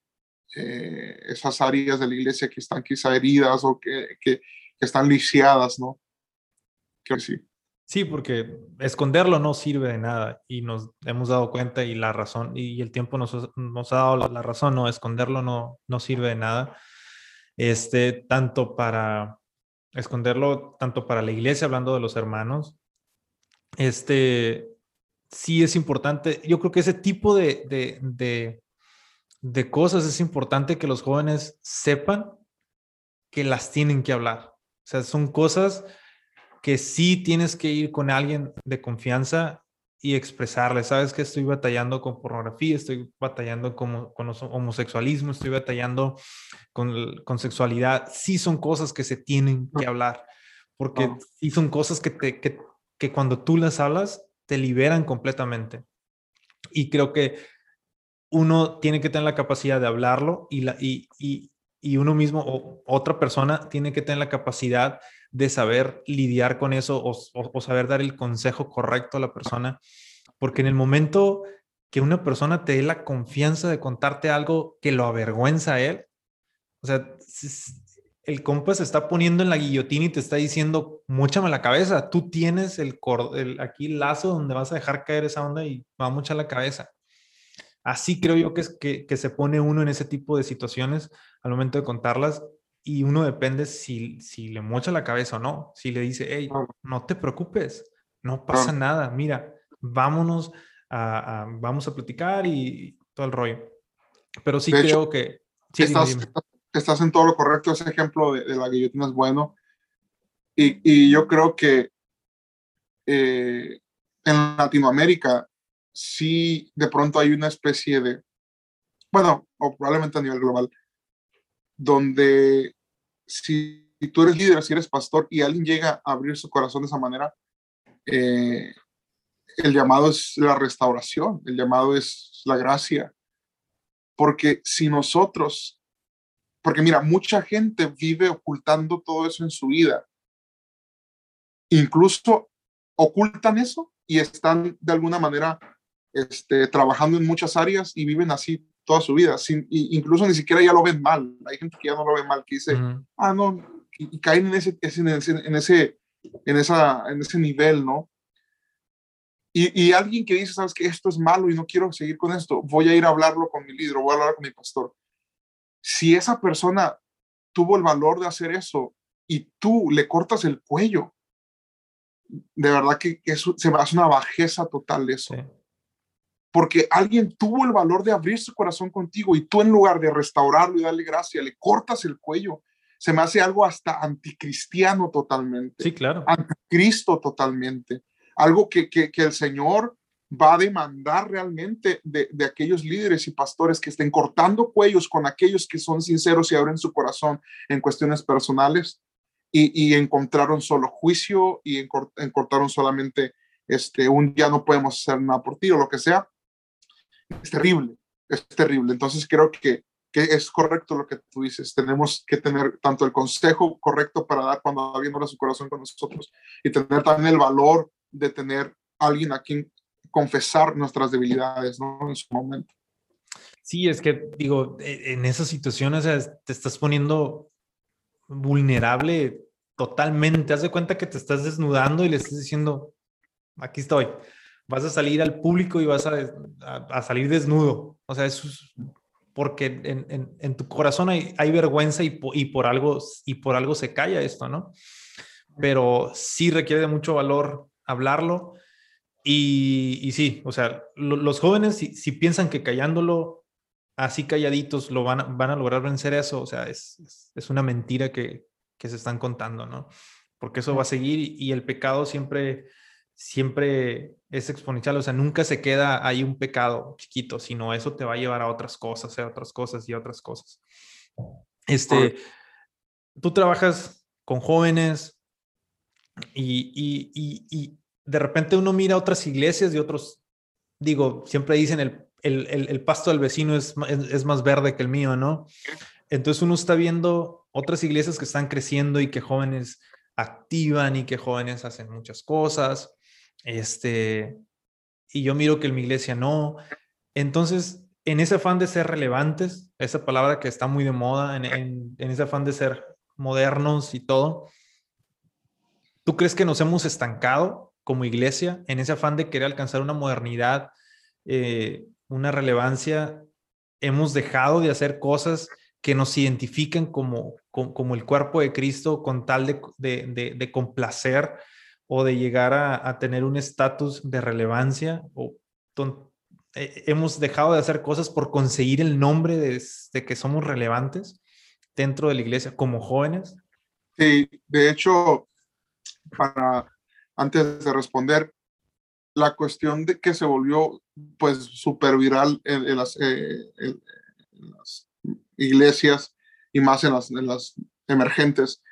eh, esas áreas de la iglesia que están quizá heridas o que, están lisiadas, ¿no? Que sí. Sí, porque esconderlo no sirve de nada y nos hemos dado cuenta y la razón y el tiempo nos, ha dado la, razón, no, esconderlo no, no sirve de nada. Este, tanto para esconderlo, tanto para la iglesia, hablando de los hermanos, este, sí es importante. Yo creo que ese tipo de, de, de cosas es importante que los jóvenes sepan que las tienen que hablar. O sea, son cosas que sí tienes que ir con alguien de confianza y expresarle, sabes que estoy batallando con pornografía, estoy batallando con, con homosexualismo, estoy batallando con, con, sexualidad, sí son cosas que se tienen que hablar, porque sí son cosas que, te, que, que cuando tú las hablas te liberan completamente. Y creo que uno tiene que tener la capacidad de hablarlo y, la, y, y, y uno mismo o otra persona tiene que tener la capacidad de saber lidiar con eso o, saber dar el consejo correcto a la persona, porque en el momento que una persona te dé la confianza de contarte algo que lo avergüenza a él, o sea, el compa se está poniendo en la guillotina y te está diciendo, múchame la cabeza, tú tienes el, el aquí el lazo donde vas a dejar caer esa onda y va a muchar la cabeza. Así creo yo que, es, que, que se pone uno en ese tipo de situaciones al momento de contarlas y uno depende si, si le mocha la cabeza o no. Si le dice, hey, no te preocupes, no pasa nada, mira, vámonos a, vamos a platicar y todo el rollo. Pero sí creo que... Sí, estás, estás, en todo lo correcto, ese ejemplo de, la guillotina es bueno. Y, y yo creo que eh, en Latinoamérica sí de pronto hay una especie de, bueno, o probablemente a nivel global, donde si tú eres líder, si eres pastor y alguien llega a abrir su corazón de esa manera, eh, el llamado es la restauración, el llamado es la gracia. Porque si nosotros, porque mira, mucha gente vive ocultando todo eso en su vida. Incluso ocultan eso y están de alguna manera este, trabajando en muchas áreas y viven así toda su vida, sin, incluso ni siquiera ya lo ven mal. Hay gente que ya no lo ve mal, que dice, ah, no, y, caen en ese, en ese, en ese, en esa, en ese nivel, ¿no? Y, y, alguien que dice, sabes que esto es malo y no quiero seguir con esto, voy a ir a hablarlo con mi líder, voy a hablar con mi pastor. Si esa persona tuvo el valor de hacer eso y tú le cortas el cuello, de verdad que eso se va a hacer una bajeza total de eso porque alguien tuvo el valor de abrir su corazón contigo y tú en lugar de restaurarlo y darle gracia, le cortas el cuello. Se me hace algo hasta anticristiano totalmente. Sí, claro. Anticristo totalmente. Algo que, que, el Señor va a demandar realmente de, de, aquellos líderes y pastores que estén cortando cuellos con aquellos que son sinceros y abren su corazón en cuestiones personales y, y encontraron solo juicio y encortaron solamente este, un ya no podemos hacer nada por ti o lo que sea es terrible, es terrible. Entonces creo que, que es correcto lo que tú dices. Tenemos que tener tanto el consejo correcto para dar cuando alguien ora su corazón con nosotros y tener también el valor de tener alguien a quien confesar nuestras debilidades ¿no? en su momento. Sí, es que digo, e, en esas situaciones te estás poniendo vulnerable totalmente. Haz de cuenta que te estás desnudando y le estás diciendo, aquí estoy vas a salir al público y vas a, salir desnudo. O sea, eso es porque en, tu corazón hay, vergüenza y, por algo, y por algo se calla esto, ¿no? Pero sí requiere de mucho valor hablarlo. Y, sí, o sea, los jóvenes, si, piensan que callándolo así calladitos lo van, van a lograr vencer eso, o sea, es, una mentira que, que, se están contando, ¿no? Porque eso va a seguir y el pecado siempre siempre es exponencial, o sea, nunca se queda ahí un pecado chiquito, sino eso te va a llevar a otras cosas, a otras cosas y a otras cosas. Este, tú trabajas con jóvenes y, y, y, de repente uno mira otras iglesias y otros, digo, siempre dicen el, el, el, pasto del vecino es, es, más verde que el mío, ¿no? Entonces uno está viendo otras iglesias que están creciendo y que jóvenes activan y que jóvenes hacen muchas cosas. Este, y yo miro que en mi iglesia no. Entonces, en ese afán de ser relevantes, esa palabra que está muy de moda, en, en, ese afán de ser modernos y todo, ¿tú crees que nos hemos estancado como iglesia en ese afán de querer alcanzar una modernidad, eh, una relevancia? Hemos dejado de hacer cosas que nos identifiquen como, como, el cuerpo de Cristo con tal de, de, de, complacer o de llegar a, tener un estatus de relevancia o eh, hemos dejado de hacer cosas por conseguir el nombre de, que somos relevantes dentro de la iglesia como jóvenes? Sí, de hecho, para antes de responder, la cuestión de que se volvió pues súper viral en, las, eh, en, las, iglesias y más en las emergentes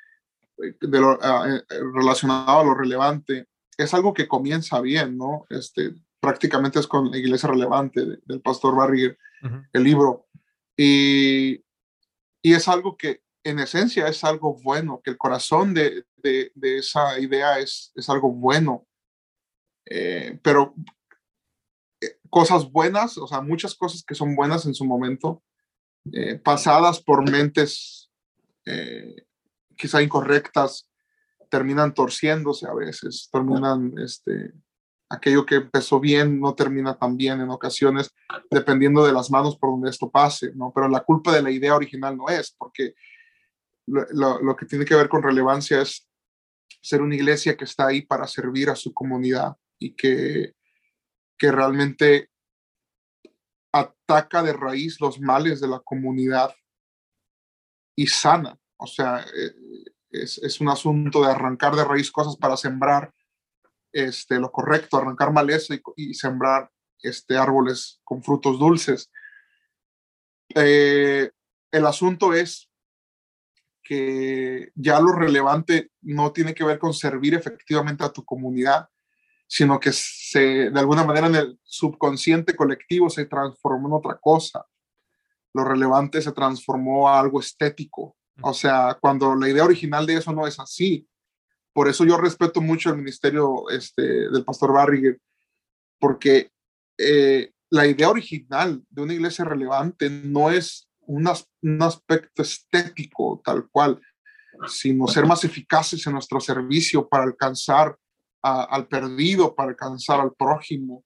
de lo, uh, relacionado a lo relevante, es algo que comienza bien, ¿no? Este, prácticamente es con la iglesia relevante del pastor Barrier, uh -huh. el libro. Y, y, es algo que en esencia es algo bueno, que el corazón de, de, de esa idea es, es algo bueno. Eh, pero eh, cosas buenas, o sea, muchas cosas que son buenas en su momento, eh, pasadas por mentes eh, quizá incorrectas, terminan torciéndose a veces, terminan, este, aquello que empezó bien no termina tan bien en ocasiones, dependiendo de las manos por donde esto pase, ¿no? Pero la culpa de la idea original no es, porque lo, que tiene que ver con relevancia es ser una iglesia que está ahí para servir a su comunidad y que, que realmente ataca de raíz los males de la comunidad y sana. O sea, eh, es, es, un asunto de arrancar de raíz cosas para sembrar este, lo correcto, arrancar maleza y, sembrar este, árboles con frutos dulces. Eh, el asunto es que ya lo relevante no tiene que ver con servir efectivamente a tu comunidad, sino que se, de alguna manera en el subconsciente colectivo se transformó en otra cosa. Lo relevante se transformó a algo estético. O sea, cuando la idea original de eso no es así. Por eso yo respeto mucho el ministerio este, del pastor Barriger, porque eh, la idea original de una iglesia relevante no es un, un aspecto estético tal cual, sino ser más eficaces en nuestro servicio para alcanzar a, al perdido, para alcanzar al prójimo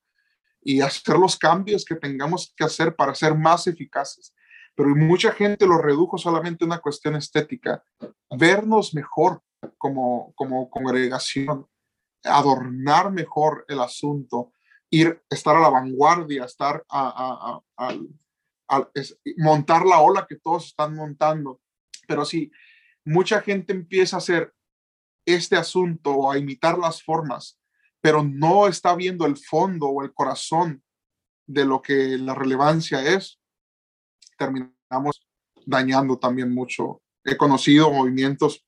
y hacer los cambios que tengamos que hacer para ser más eficaces. Pero mucha gente lo redujo solamente a una cuestión estética, vernos mejor como, como congregación, adornar mejor el asunto, ir, estar a la vanguardia, estar a, montar la ola que todos están montando. Pero si mucha gente empieza a hacer este asunto o a imitar las formas, pero no está viendo el fondo o el corazón de lo que la relevancia es, terminamos dañando también mucho. He conocido movimientos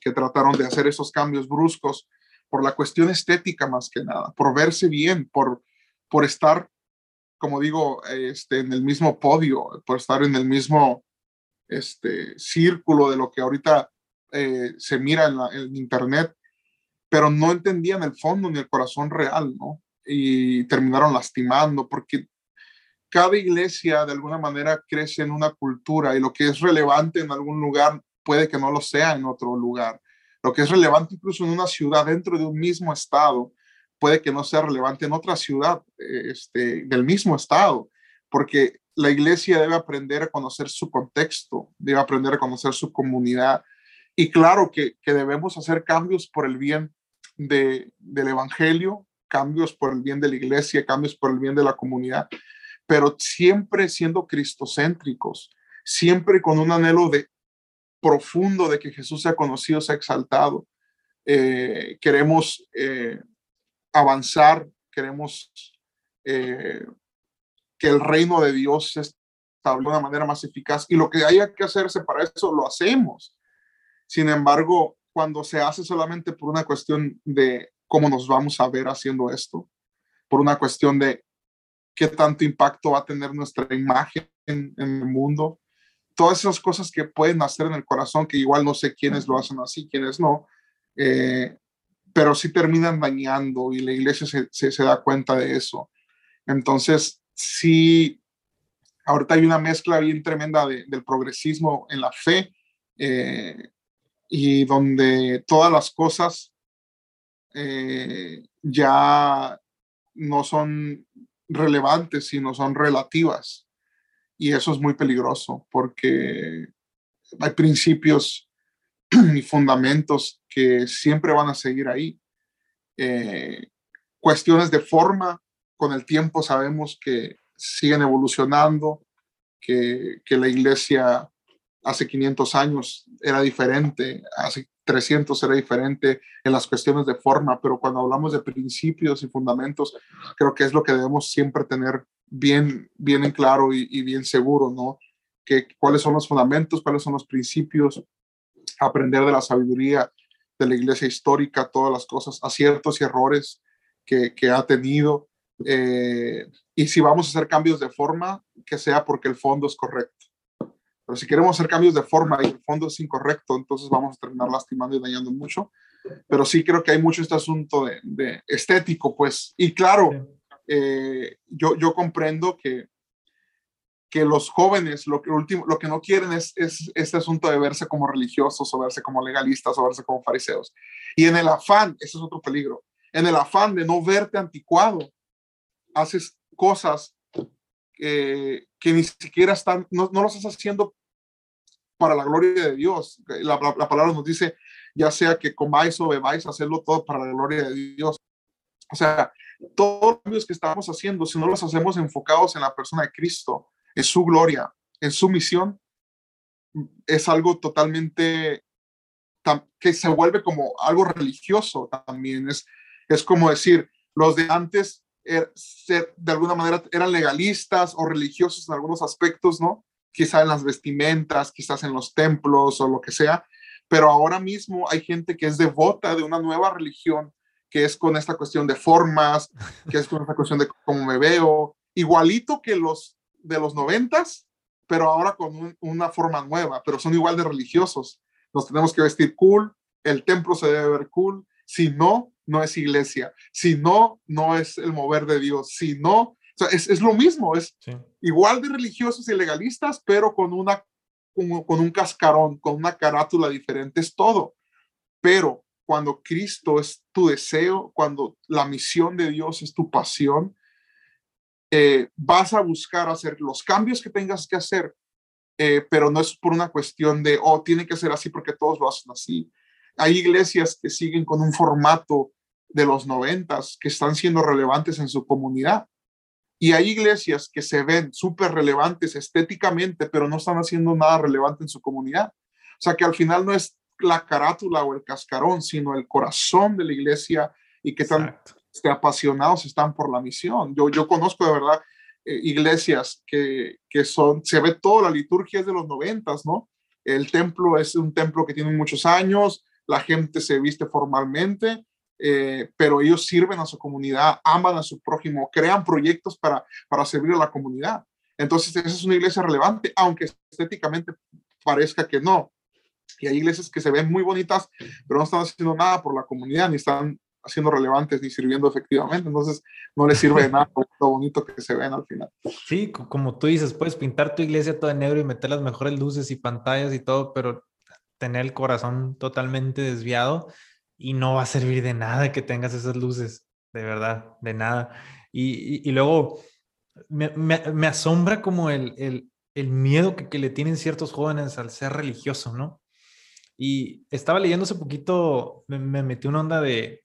que trataron de hacer esos cambios bruscos por la cuestión estética más que nada, por verse bien, por, por estar, como digo, este, en el mismo podio, por estar en el mismo este, círculo de lo que ahorita eh, se mira en, la, en, internet, pero no entendían el fondo ni el corazón real, ¿no? Y terminaron lastimando porque cada iglesia de alguna manera crece en una cultura y lo que es relevante en algún lugar puede que no lo sea en otro lugar. Lo que es relevante incluso en una ciudad dentro de un mismo estado puede que no sea relevante en otra ciudad este, del mismo estado, porque la iglesia debe aprender a conocer su contexto, debe aprender a conocer su comunidad, y claro que, debemos hacer cambios por el bien de, del Evangelio, cambios por el bien de la iglesia, cambios por el bien de la comunidad, pero siempre siendo cristocéntricos, siempre con un anhelo de profundo de que Jesús sea conocido, sea exaltado. Eh, queremos eh, avanzar, queremos eh, que el reino de Dios se de una manera más eficaz. Y lo que haya que hacerse para eso, lo hacemos. Sin embargo, cuando se hace solamente por una cuestión de cómo nos vamos a ver haciendo esto, por una cuestión de qué tanto impacto va a tener nuestra imagen en, el mundo, todas esas cosas que pueden hacer en el corazón, que igual no sé quiénes lo hacen así, quiénes no, eh, pero sí terminan dañando y la iglesia se, se, da cuenta de eso. Entonces, sí, ahorita hay una mezcla bien tremenda del progresismo en la fe eh, y donde todas las cosas eh, ya no son relevantes, sino son relativas. Y eso es muy peligroso porque hay principios (clears throat) y fundamentos que siempre van a seguir ahí. Eh, cuestiones de forma, con el tiempo sabemos que siguen evolucionando, que, que la iglesia hace 500 años era diferente, hace 300 era diferente en las cuestiones de forma, pero cuando hablamos de principios y fundamentos, creo que es lo que debemos siempre tener bien, bien en claro y, bien seguro, ¿no? Que, cuáles son los fundamentos, cuáles son los principios, aprender de la sabiduría de la iglesia histórica, todas las cosas, aciertos y errores que, ha tenido. Eh, y si vamos a hacer cambios de forma, que sea porque el fondo es correcto. Pero si queremos hacer cambios de forma y el fondo es incorrecto, entonces vamos a terminar lastimando y dañando mucho. Pero sí creo que hay mucho este asunto de, estético, pues. Y claro, eh, yo, yo comprendo que, que los jóvenes lo que, último, lo que no quieren es, es este asunto de verse como religiosos o verse como legalistas o verse como fariseos. Y en el afán, ese es otro peligro, en el afán de no verte anticuado, haces cosas que ni siquiera están, no, no lo estás haciendo para la gloria de Dios. La, palabra nos dice, ya sea que comáis o bebáis, hacerlo todo para la gloria de Dios. O sea, todos los que estamos haciendo, si no los hacemos enfocados en la persona de Cristo, en su gloria, en su misión, es algo totalmente que se vuelve como algo religioso también. Es, es como decir, los de antes er, de alguna manera eran legalistas o religiosos en algunos aspectos, ¿no? Quizá en las vestimentas, quizás en los templos o lo que sea, pero ahora mismo hay gente que es devota de una nueva religión, que es con esta cuestión de formas, que es con esta cuestión de cómo me veo, igualito que los de los noventas, pero ahora con una forma nueva, pero son igual de religiosos. Nos tenemos que vestir cool, el templo se debe ver cool, si no, no es iglesia, si no, no es el mover de Dios, si no, es, lo mismo, es igual de religiosos y legalistas, pero con, una, con, un cascarón, con una carátula diferente, es todo. Pero cuando Cristo es tu deseo, cuando la misión de Dios es tu pasión, eh, vas a buscar hacer los cambios que tengas que hacer, eh, pero no es por una cuestión de, oh, tiene que ser así porque todos lo hacen así. Hay iglesias que siguen con un formato de los noventas que están siendo relevantes en su comunidad y hay iglesias que se ven súper relevantes estéticamente, pero no están haciendo nada relevante en su comunidad. O sea que al final no es la carátula o el cascarón, sino el corazón de la iglesia y que están apasionados están por la misión. Yo, yo conozco de verdad eh, iglesias que, que son, se ve toda la liturgia es de los noventas, ¿no? El templo es un templo que tiene muchos años, la gente se viste formalmente, eh, pero ellos sirven a su comunidad, aman a su prójimo, crean proyectos para, para servir a la comunidad. Entonces, esa es una iglesia relevante, aunque estéticamente parezca que no. Y hay iglesias que se ven muy bonitas, pero no están haciendo nada por la comunidad, ni están haciendo relevantes, ni sirviendo efectivamente. Entonces, no les sirve de nada lo bonito que se ven al final. Sí, como tú dices, puedes pintar tu iglesia toda de negro y meter las mejores luces y pantallas y todo, pero tener el corazón totalmente desviado y no va a servir de nada que tengas esas luces, de verdad, de nada. Y, y, luego me, me, asombra como el, el, el miedo que, que, le tienen ciertos jóvenes al ser religioso, ¿no? Y estaba leyendo hace poquito, me, me metí una onda de,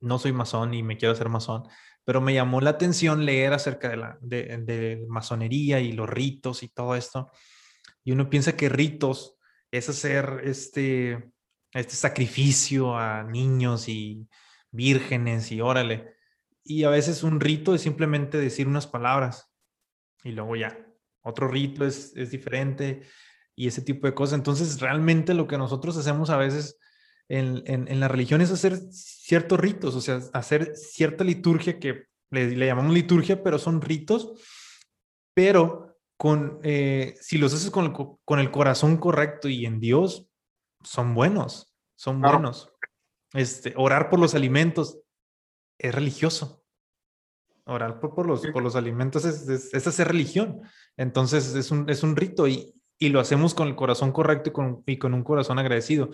no soy masón y me quiero hacer masón, pero me llamó la atención leer acerca de la de, de masonería y los ritos y todo esto. Y uno piensa que ritos es hacer este, este sacrificio a niños y vírgenes y órale. Y a veces un rito es simplemente decir unas palabras y luego ya, otro rito es, es diferente y ese tipo de cosas. Entonces, realmente lo que nosotros hacemos a veces en, en, la religión es hacer ciertos ritos, o sea, hacer cierta liturgia que le, le llamamos liturgia, pero son ritos, pero con, eh, si los haces con con el, corazón correcto y en Dios, son buenos, son buenos. Este, orar por los alimentos es religioso. Orar por, por los, por los alimentos es, es, es, hacer religión. Entonces es un, es un rito y, y lo hacemos con el corazón correcto y con, y con un corazón agradecido.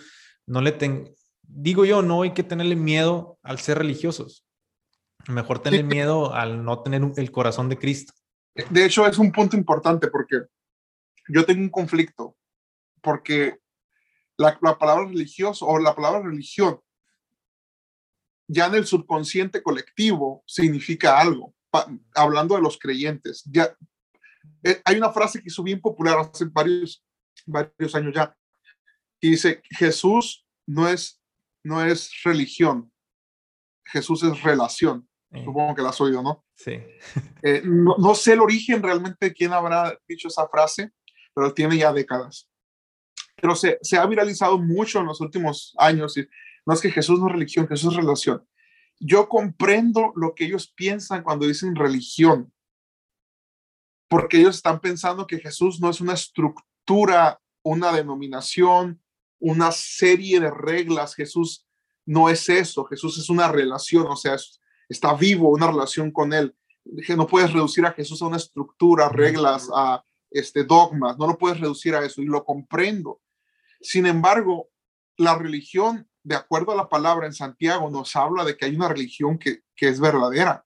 No le ten, digo yo, no hay que tenerle miedo al ser religiosos. Mejor tener miedo al no tener el corazón de Cristo. De hecho, es un punto importante porque yo tengo un conflicto, porque la, la palabra religioso o la palabra religión ya en el subconsciente colectivo significa algo. hablando de los creyentes, ya eh, hay una frase que hizo bien popular hace varios, varios años ya, que dice, Jesús no es, no es religión, Jesús es relación. Supongo que la has oído, ¿no? Sí. Eh, no, no, sé el origen realmente de quién habrá dicho esa frase, pero tiene ya décadas. Pero se, se ha viralizado mucho en los últimos años y no es que Jesús no es religión, Jesús es relación. Yo comprendo lo que ellos piensan cuando dicen religión, porque ellos están pensando que Jesús no es una estructura, una denominación, una serie de reglas. Jesús no es eso, Jesús es una relación, o sea, está vivo, una relación con Él. No puedes reducir a Jesús a una estructura, reglas, a este, dogmas, no lo puedes reducir a eso y lo comprendo. Sin embargo, la religión, de acuerdo a la palabra en Santiago, nos habla de que hay una religión que, que es verdadera.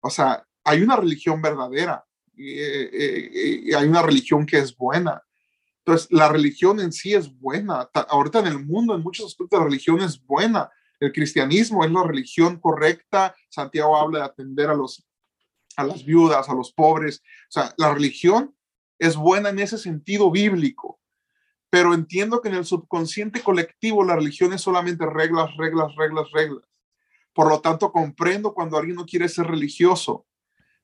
O sea, hay una religión verdadera y, hay una religión que es buena. Entonces, la religión en sí es buena. Ahorita en el mundo, en muchos aspectos, la religión es buena. El cristianismo es la religión correcta. Santiago habla de atender a, los, a las viudas, a los pobres. O sea, la religión es buena en ese sentido bíblico. Pero entiendo que en el subconsciente colectivo la religión es solamente reglas, reglas, reglas, reglas. Por lo tanto, comprendo cuando alguien no quiere ser religioso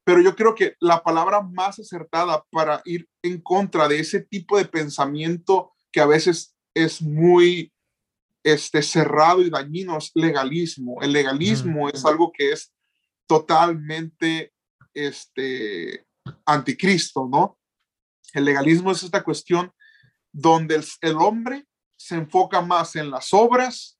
pero yo creo que la palabra más acertada para ir en contra de ese tipo de pensamiento que a veces es muy este, cerrado y dañino es legalismo. El legalismo es algo que es totalmente este, anticristo, ¿no? El legalismo es esta cuestión donde el, el hombre se enfoca más en las obras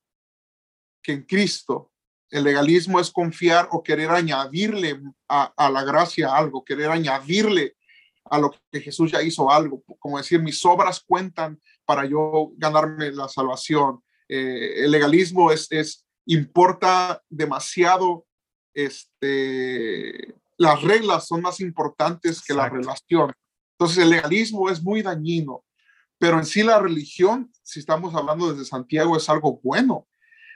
que en Cristo el legalismo es confiar o querer añadirle a, la gracia algo, querer añadirle a lo que Jesús ya hizo algo, como decir, mis obras cuentan para yo ganarme la salvación. Eh, el legalismo es, es, importa demasiado, este, las reglas son más importantes que la relación. Entonces el legalismo es muy dañino, pero en sí la religión, si estamos hablando desde Santiago, es algo bueno.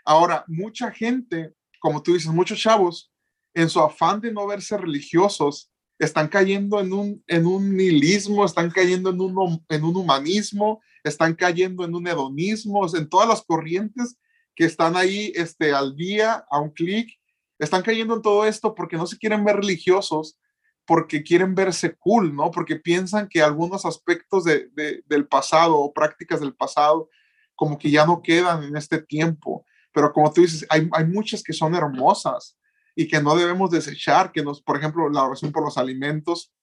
Ahora, mucha gente como tú dices, muchos chavos, en su afán de no verse religiosos, están cayendo en un, en un nihilismo, están cayendo en un, en un humanismo, están cayendo en un hedonismo, en todas las corrientes que están ahí este, al día, a un clic, están cayendo en todo esto porque no se quieren ver religiosos, porque quieren verse cool, ¿no? Porque piensan que algunos aspectos de, del pasado o prácticas del pasado como que ya no quedan en este tiempo pero como tú dices, hay, hay muchas que son hermosas y que no debemos desechar, que nos, por ejemplo, la oración por los alimentos,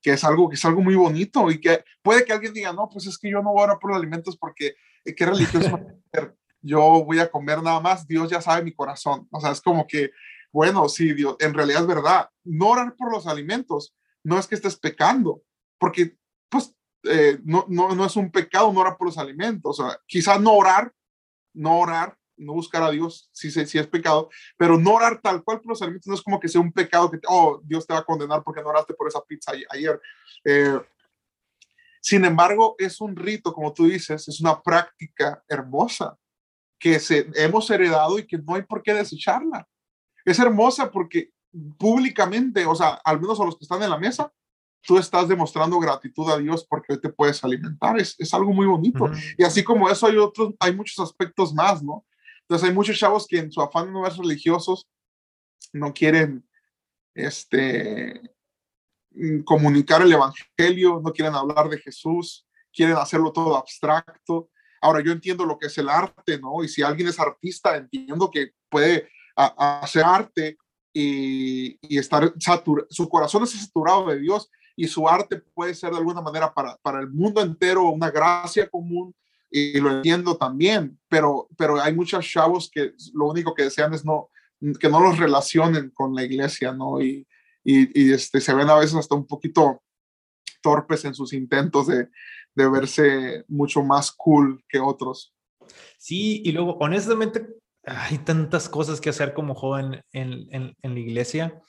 que es algo que es algo muy bonito y que puede que alguien diga, no, pues es que yo no voy a orar por los alimentos porque eh, qué religioso (laughs) yo voy a comer nada más, Dios ya sabe mi corazón. O sea, es como que, bueno, sí, Dios, en realidad es verdad. No orar por los alimentos no es que estés pecando, porque pues eh, no, no, no es un pecado no orar por los alimentos. O sea, quizás no orar no orar, no buscar a Dios, si, si es pecado, pero no orar tal cual por los alimentos no es como que sea un pecado que, oh, Dios te va a condenar porque no oraste por esa pizza ayer. Eh, sin embargo, es un rito, como tú dices, es una práctica hermosa que se, hemos heredado y que no hay por qué desecharla. Es hermosa porque públicamente, o sea, al menos a los que están en la mesa, tú estás demostrando gratitud a Dios porque hoy te puedes alimentar. Es, es algo muy bonito. Y así como eso, hay otros, hay muchos aspectos más, ¿no? Entonces hay muchos chavos que en su afán de no ser religiosos no quieren, este, mm, comunicar el Evangelio, no quieren hablar de Jesús, quieren hacerlo todo abstracto. Ahora, yo entiendo lo que es el arte, ¿no? Y si alguien es artista, entiendo que puede hacer arte y, y estar saturado, su corazón es saturado de Dios y su arte puede ser de alguna manera para, para el mundo entero una gracia común y lo entiendo también, pero, pero hay muchos chavos que lo único que desean es no, que no los relacionen con la iglesia, ¿no? Y, y, este, se ven a veces hasta un poquito torpes en sus intentos de, de verse mucho más cool que otros. Sí, y luego, honestamente, hay tantas cosas que hacer como joven en, en, en la iglesia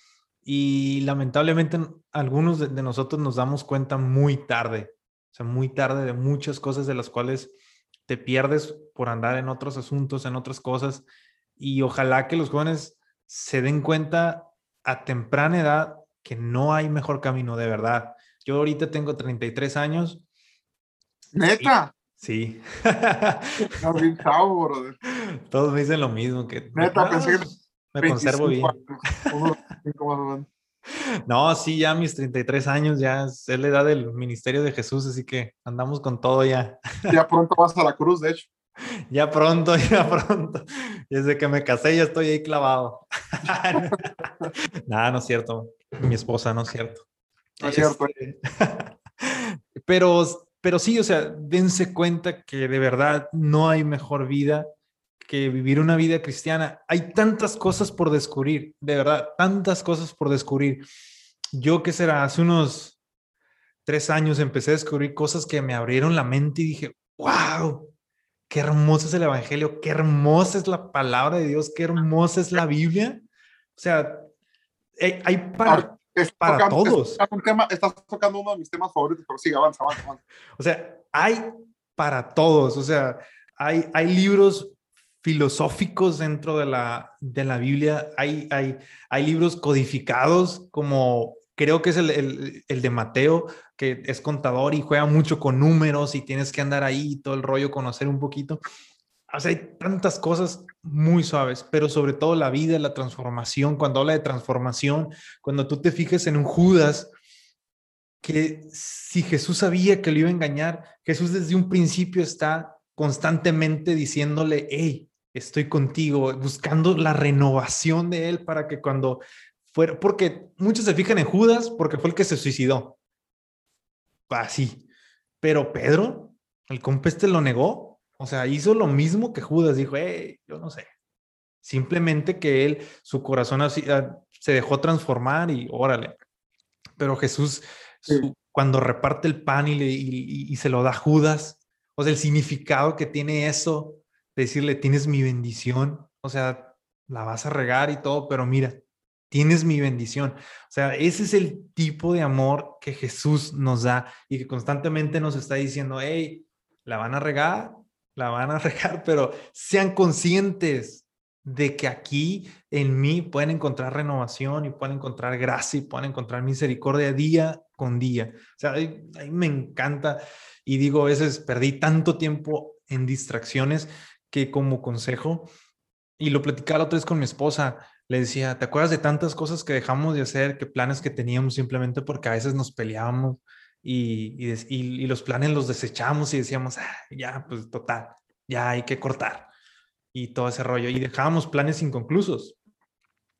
y lamentablemente algunos de, de, nosotros nos damos cuenta muy tarde, o sea, muy tarde de muchas cosas de las cuales te pierdes por andar en otros asuntos, en otras cosas y ojalá que los jóvenes se den cuenta a temprana edad que no hay mejor camino, de verdad. Yo ahorita tengo 33 años. ¿Neta? sí. (laughs) (laughs) Todos me dicen lo mismo. Que, Neta, pensé que me conservo bien. (laughs) No, sí, ya mis 33 años, ya es la edad del ministerio de Jesús, así que andamos con todo ya. (laughs) Ya pronto vas a la cruz, de hecho. Ya pronto, ya pronto. Desde que me casé ya estoy ahí clavado. Nada, no es cierto. Mi esposa, no es cierto. No es cierto. Este, pero, pero sí, o sea, dense cuenta que de verdad no hay mejor vida que vivir una vida cristiana. Hay tantas cosas por descubrir, de verdad, tantas cosas por descubrir. Yo, ¿qué será? Hace unos tres años empecé a descubrir cosas que me abrieron la mente y dije, wow, qué hermoso es el Evangelio, qué hermosa es la palabra de Dios, qué hermosa es la Biblia. O sea, hay, para, para todos. Estás, un tema, estás tocando uno de mis temas favoritos, pero sigue, avanza, avanza, avanza. O sea, hay para todos. O sea, hay, hay libros filosóficos dentro de la, de la Biblia, hay, hay, hay libros codificados como creo que es el, el, de Mateo, que es contador y juega mucho con números y tienes que andar ahí todo el rollo, conocer un poquito. O hay tantas cosas muy suaves, pero sobre todo la vida, la transformación. Cuando habla de transformación, cuando tú te fijes en un Judas, que si Jesús sabía que lo iba a engañar, Jesús desde un principio está constantemente diciéndole, hey, estoy contigo, buscando la renovación de él para que cuando porque muchos se fijan en Judas porque fue el que se suicidó. Así. Pero Pedro, el compa este lo negó. O sea, hizo lo mismo que Judas. Dijo, hey, yo no sé. Simplemente que él, su corazón así, ah, se dejó transformar y órale. Pero Jesús, cuando reparte el pan y, le, y, y, se lo da a Judas, o sea, el significado que tiene eso, decirle, tienes mi bendición, o sea, la vas a regar y todo, pero mira, tienes mi bendición. O sea, ese es el tipo de amor que Jesús nos da y que constantemente nos está diciendo, hey, la van a regar, la van a (laughs) regar, pero sean conscientes de que aquí en mí pueden encontrar renovación y pueden encontrar gracia y pueden encontrar misericordia día con día. O sea, ahí, ahí me encanta y digo, a veces perdí tanto tiempo en distracciones que como consejo, y lo platicaba la otra vez con mi esposa, le decía, ¿te acuerdas de tantas cosas que dejamos de hacer, que planes que teníamos simplemente porque a veces nos peleábamos y, y, los planes los desechamos y decíamos, ah, ya, pues total, ya hay que cortar y todo ese rollo y dejábamos planes inconclusos.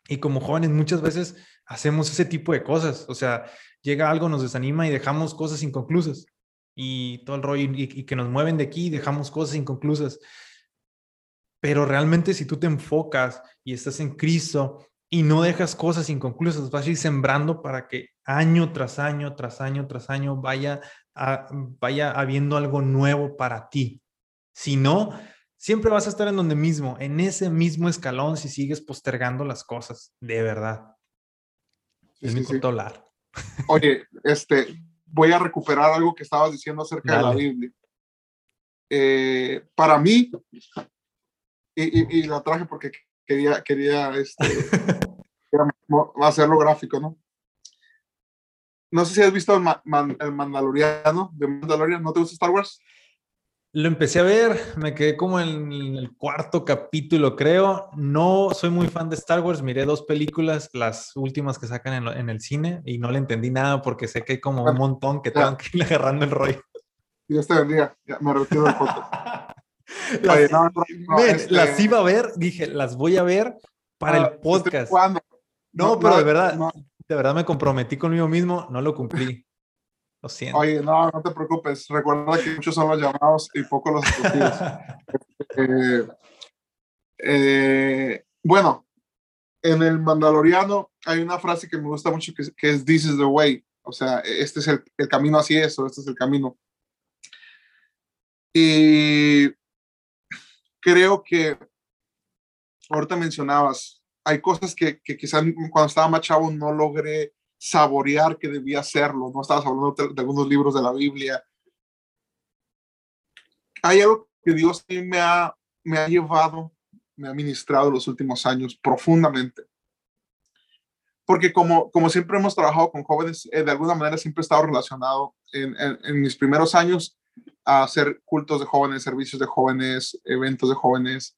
Y como jóvenes muchas veces hacemos ese tipo de cosas, o sea, llega algo, nos desanima y dejamos cosas inconclusas y todo el rollo y, y que nos mueven de aquí y dejamos cosas inconclusas. Pero realmente si tú te enfocas y estás en Cristo y no dejas cosas inconclusas, vas a ir sembrando para que año tras año, tras año, tras año vaya, a, vaya habiendo algo nuevo para ti. Si no, siempre vas a estar en donde mismo, en ese mismo escalón si sigues postergando las cosas, de verdad. es mi sí, Oye, este, voy a recuperar algo que estabas diciendo acerca Dale. de la Biblia. Eh, para mí, y, y, la traje porque quería, quería, este, (laughs) hacerlo gráfico, ¿no? No sé si has visto el, Ma Man, el Mandaloriano, de Mandalorian, ¿no te gusta Star Wars? Lo empecé a ver, me quedé como en el cuarto capítulo, creo. No soy muy fan de Star Wars, miré dos películas, las últimas que sacan en, el cine, y no le entendí nada porque sé que hay como un montón que tengo que ir (laughs) agarrando el rollo. Dios te bendiga, ya me retiro del foto. (laughs) las, las, iba a ver, dije, las voy a ver para el podcast. No, pero de verdad, de verdad me comprometí conmigo mismo, no lo cumplí. Lo siento. Oye, no, no te preocupes. Recuerda que muchos son los llamados y pocos los escogidos. (laughs) Eh, eh, bueno, en el Mandaloriano hay una frase que me gusta mucho que, que es This is the way. O sea, este es el, el, camino así es, o este es el camino. Y creo que ahorita mencionabas, hay cosas que, que quizás cuando estaba más chavo no logré saborear que debía hacerlo. No estabas hablando de, algunos libros de la Biblia. Hay algo que Dios me ha, me ha llevado, me ha ministrado los últimos años profundamente. Porque como, como siempre hemos trabajado con jóvenes, eh, de alguna manera siempre he estado relacionado en, en, mis primeros años a hacer cultos de jóvenes, servicios de jóvenes, eventos de jóvenes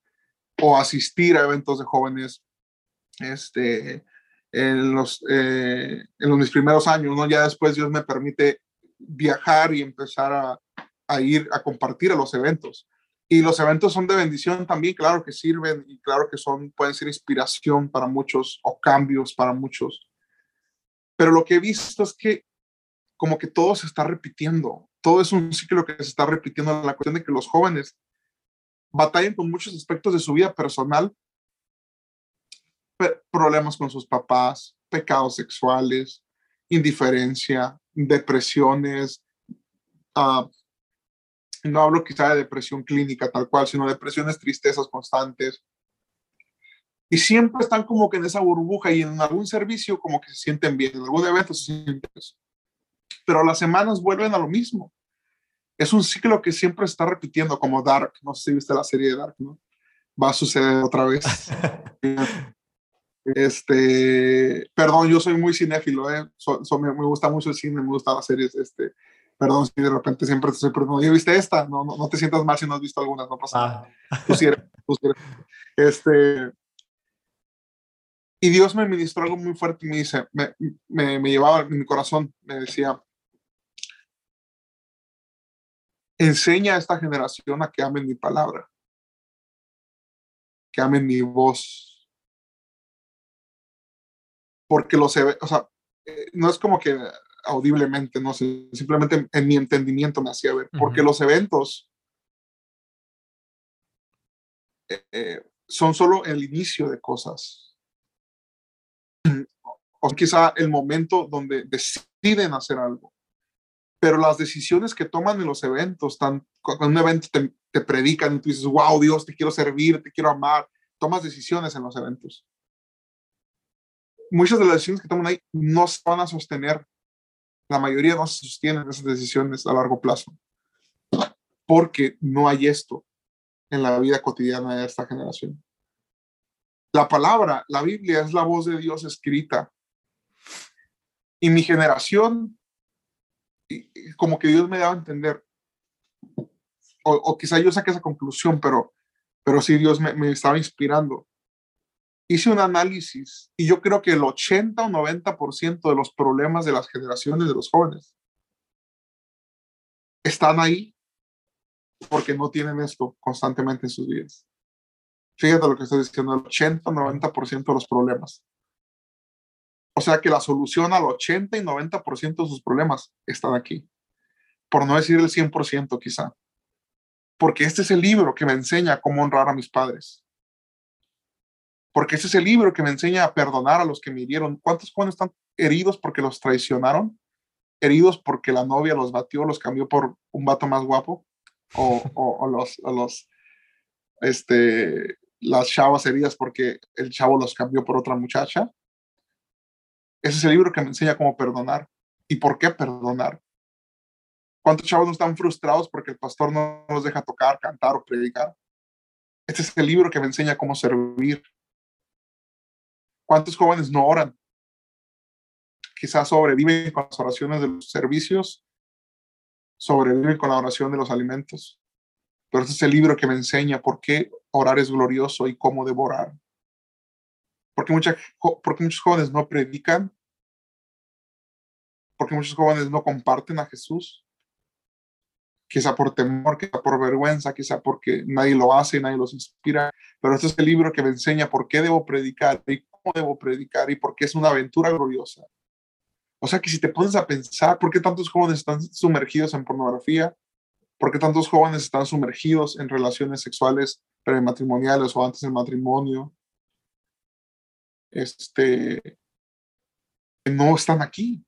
o asistir a eventos de jóvenes. Este, en los, eh, en los mis primeros años, ¿no? Ya después Dios me permite viajar y empezar a, a, ir a compartir a los eventos. Y los eventos son de bendición también, claro que sirven y claro que son, pueden ser inspiración para muchos o cambios para muchos. Pero lo que he visto es que como que todo se está repitiendo, todo es un ciclo que se está repitiendo en la cuestión de que los jóvenes batallan con muchos aspectos de su vida personal problemas con sus papás, pecados sexuales, indiferencia, depresiones. Uh, no hablo quizá de depresión clínica tal cual, sino depresiones, tristezas constantes. Y siempre están como que en esa burbuja y en algún servicio como que se sienten bien, en algún evento se sienten bien. Pero las semanas vuelven a lo mismo. Es un ciclo que siempre está repitiendo, como Dark. No sé si viste la serie de Dark, ¿no? Va a suceder otra vez. (laughs) Este, perdón, yo soy muy cinéfilo, ¿eh? me, gusta mucho el cine, me gustan las series. Este, perdón si de repente siempre te estoy preguntando, ¿ya viste esta? No, no, no, te sientas mal si no has visto algunas, no pasa nada. Ah. Tú sí eres, Este, y Dios me ministró algo muy fuerte y me dice, me, me, me llevaba en mi corazón, me decía, enseña a esta generación a que amen mi palabra, que amen mi voz, porque lo se ve, o sea, eh, no es como que audiblemente, no sé, simplemente en mi entendimiento me hacía ver, porque los eventos eh, eh, son solo el inicio de cosas. O quizá el momento donde deciden hacer algo. Pero las decisiones que toman en los eventos, tan, cuando un evento te, te predican y tú dices, wow, Dios, te quiero servir, te quiero amar, tomas decisiones en los eventos muchas de las decisiones que toman ahí no se van a sostener. La mayoría no se sostienen esas decisiones a largo plazo. Porque no hay esto en la vida cotidiana de esta generación. La palabra, la Biblia es la voz de Dios escrita. Y mi generación, como que Dios me daba a entender, o, o quizá yo saqué esa conclusión, pero, pero sí Dios me, me estaba inspirando hice un análisis y yo creo que el 80 o 90% de los problemas de las generaciones de los jóvenes están ahí porque no tienen esto constantemente en sus vidas. Fíjate lo que estoy diciendo, el 80 o 90% de los problemas. O sea que la solución al 80 y 90% de sus problemas están aquí. Por no decir el 100% quizá. Porque este es el libro que me enseña cómo honrar a mis padres porque ese es el libro que me enseña a perdonar a los que me hirieron. ¿Cuántos jóvenes están heridos porque los traicionaron? Heridos porque la novia los batió, los cambió por un vato más guapo, o, o, los, los, este, las chavas heridas porque el chavo los cambió por otra muchacha. Ese es el libro que me enseña cómo perdonar y por qué perdonar. ¿Cuántos chavos no están frustrados porque el pastor no los deja tocar, cantar o predicar? Este es el libro que me enseña cómo servir. ¿Cuántos jóvenes no oran? Quizás sobreviven con las oraciones de los servicios, sobreviven con la oración de los alimentos. pero este es el libro que me enseña por qué orar es glorioso y cómo devorar. Porque, mucha, porque muchos jóvenes no predican, porque muchos jóvenes no comparten a Jesús, quizá por temor, quizá por vergüenza, quizá porque nadie lo hace, nadie los inspira, pero este es el libro que me enseña por qué debo predicar y cómo debo predicar y por qué es una aventura gloriosa. O sea que si te pones a pensar, ¿por qué tantos jóvenes están sumergidos en pornografía? ¿Por qué tantos jóvenes están sumergidos en relaciones sexuales prematrimoniales o antes del matrimonio? Este, no están aquí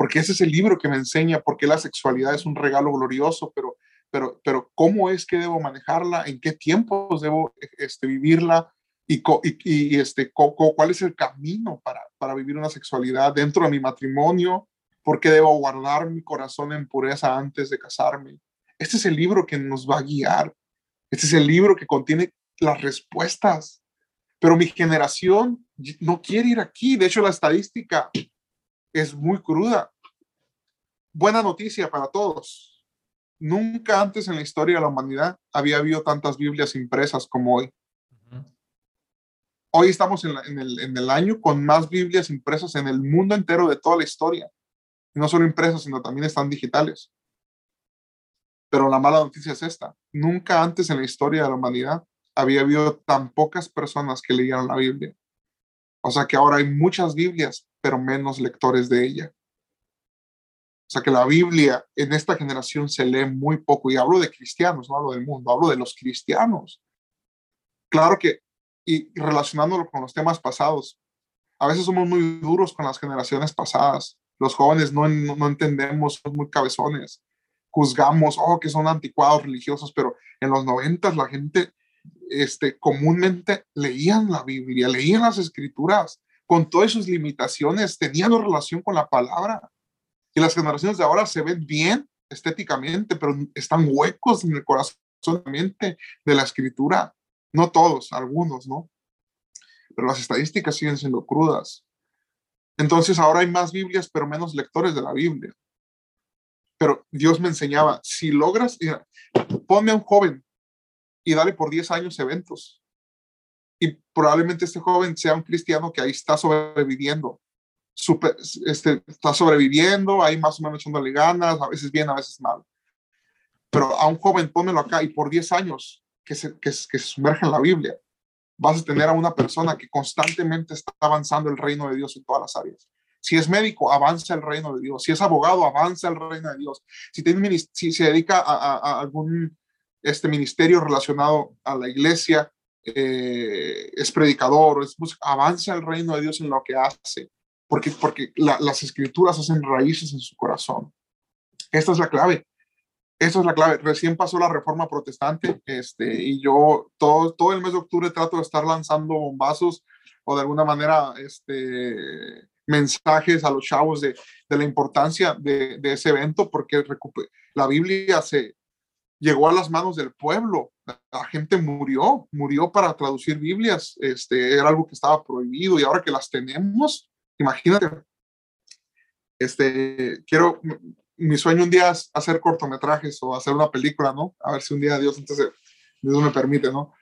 porque ese es el libro que me enseña por qué la sexualidad es un regalo glorioso, pero, pero, pero cómo es que debo manejarla, en qué tiempos debo este, vivirla y, y, este, cuál es el camino para, para vivir una sexualidad dentro de mi matrimonio, por qué debo guardar mi corazón en pureza antes de casarme. Este es el libro que nos va a guiar. Este es el libro que contiene las respuestas. Pero mi generación no quiere ir aquí. De hecho, la estadística es muy cruda. Buena noticia para todos. Nunca antes en la historia de la humanidad había habido tantas Biblias impresas como hoy. Hoy estamos en, el, año con más Biblias impresas en el mundo entero de toda la historia. no solo impresas, sino también están digitales. Pero la mala noticia es esta. Nunca antes en la historia de la humanidad había habido tan pocas personas que leían la Biblia. O sea que ahora hay muchas Biblias, pero menos lectores de ella. O sea que la Biblia en esta generación se lee muy poco. Y hablo de cristianos, no hablo del mundo, hablo de los cristianos. Claro que, y relacionándolo con los temas pasados, a veces somos muy duros con las generaciones pasadas. Los jóvenes no, no, entendemos, somos muy cabezones. Juzgamos, oh, que son anticuados religiosos, pero en los noventas la gente este, comúnmente leían la Biblia, leían las escrituras, con todas sus limitaciones, tenían relación con la palabra. Y las generaciones de ahora se ven bien estéticamente, pero están huecos en el corazón de la escritura. No todos, algunos, ¿no? Pero las estadísticas siguen siendo crudas. Entonces ahora hay más Biblias, pero menos lectores de la Biblia. Pero Dios me enseñaba, si logras, ponme a un joven y dale por 10 años eventos. Y probablemente este joven sea un cristiano que ahí está sobreviviendo. Super, este, está sobreviviendo, ahí más o menos echándole ganas, a veces bien, a veces mal. Pero a un joven pónmelo acá y por 10 años que se, que, se sumerja en la Biblia, vas a tener a una persona que constantemente está avanzando el reino de Dios en todas las áreas. Si es médico, avanza el reino de Dios. Si es abogado, avanza el reino de Dios. Si, tiene, si se dedica a, a algún este ministerio relacionado a la iglesia, eh, es predicador, es, avanza el reino de Dios en lo que hace, porque, porque las escrituras hacen raíces en su corazón. Esta es la clave. Esta es la clave. Recién pasó la reforma protestante este, y yo todo, todo el mes de octubre trato de estar lanzando bombazos o de alguna manera este, mensajes a los chavos de, de la importancia de, de, ese evento porque la Biblia se, llegó a las manos del pueblo. La gente murió, murió para traducir Biblias. Este, era algo que estaba prohibido y ahora que las tenemos, imagínate. Este, quiero, mi sueño un día es hacer cortometrajes o hacer una película, ¿no? A ver si un día Dios, entonces, Dios me permite, ¿no?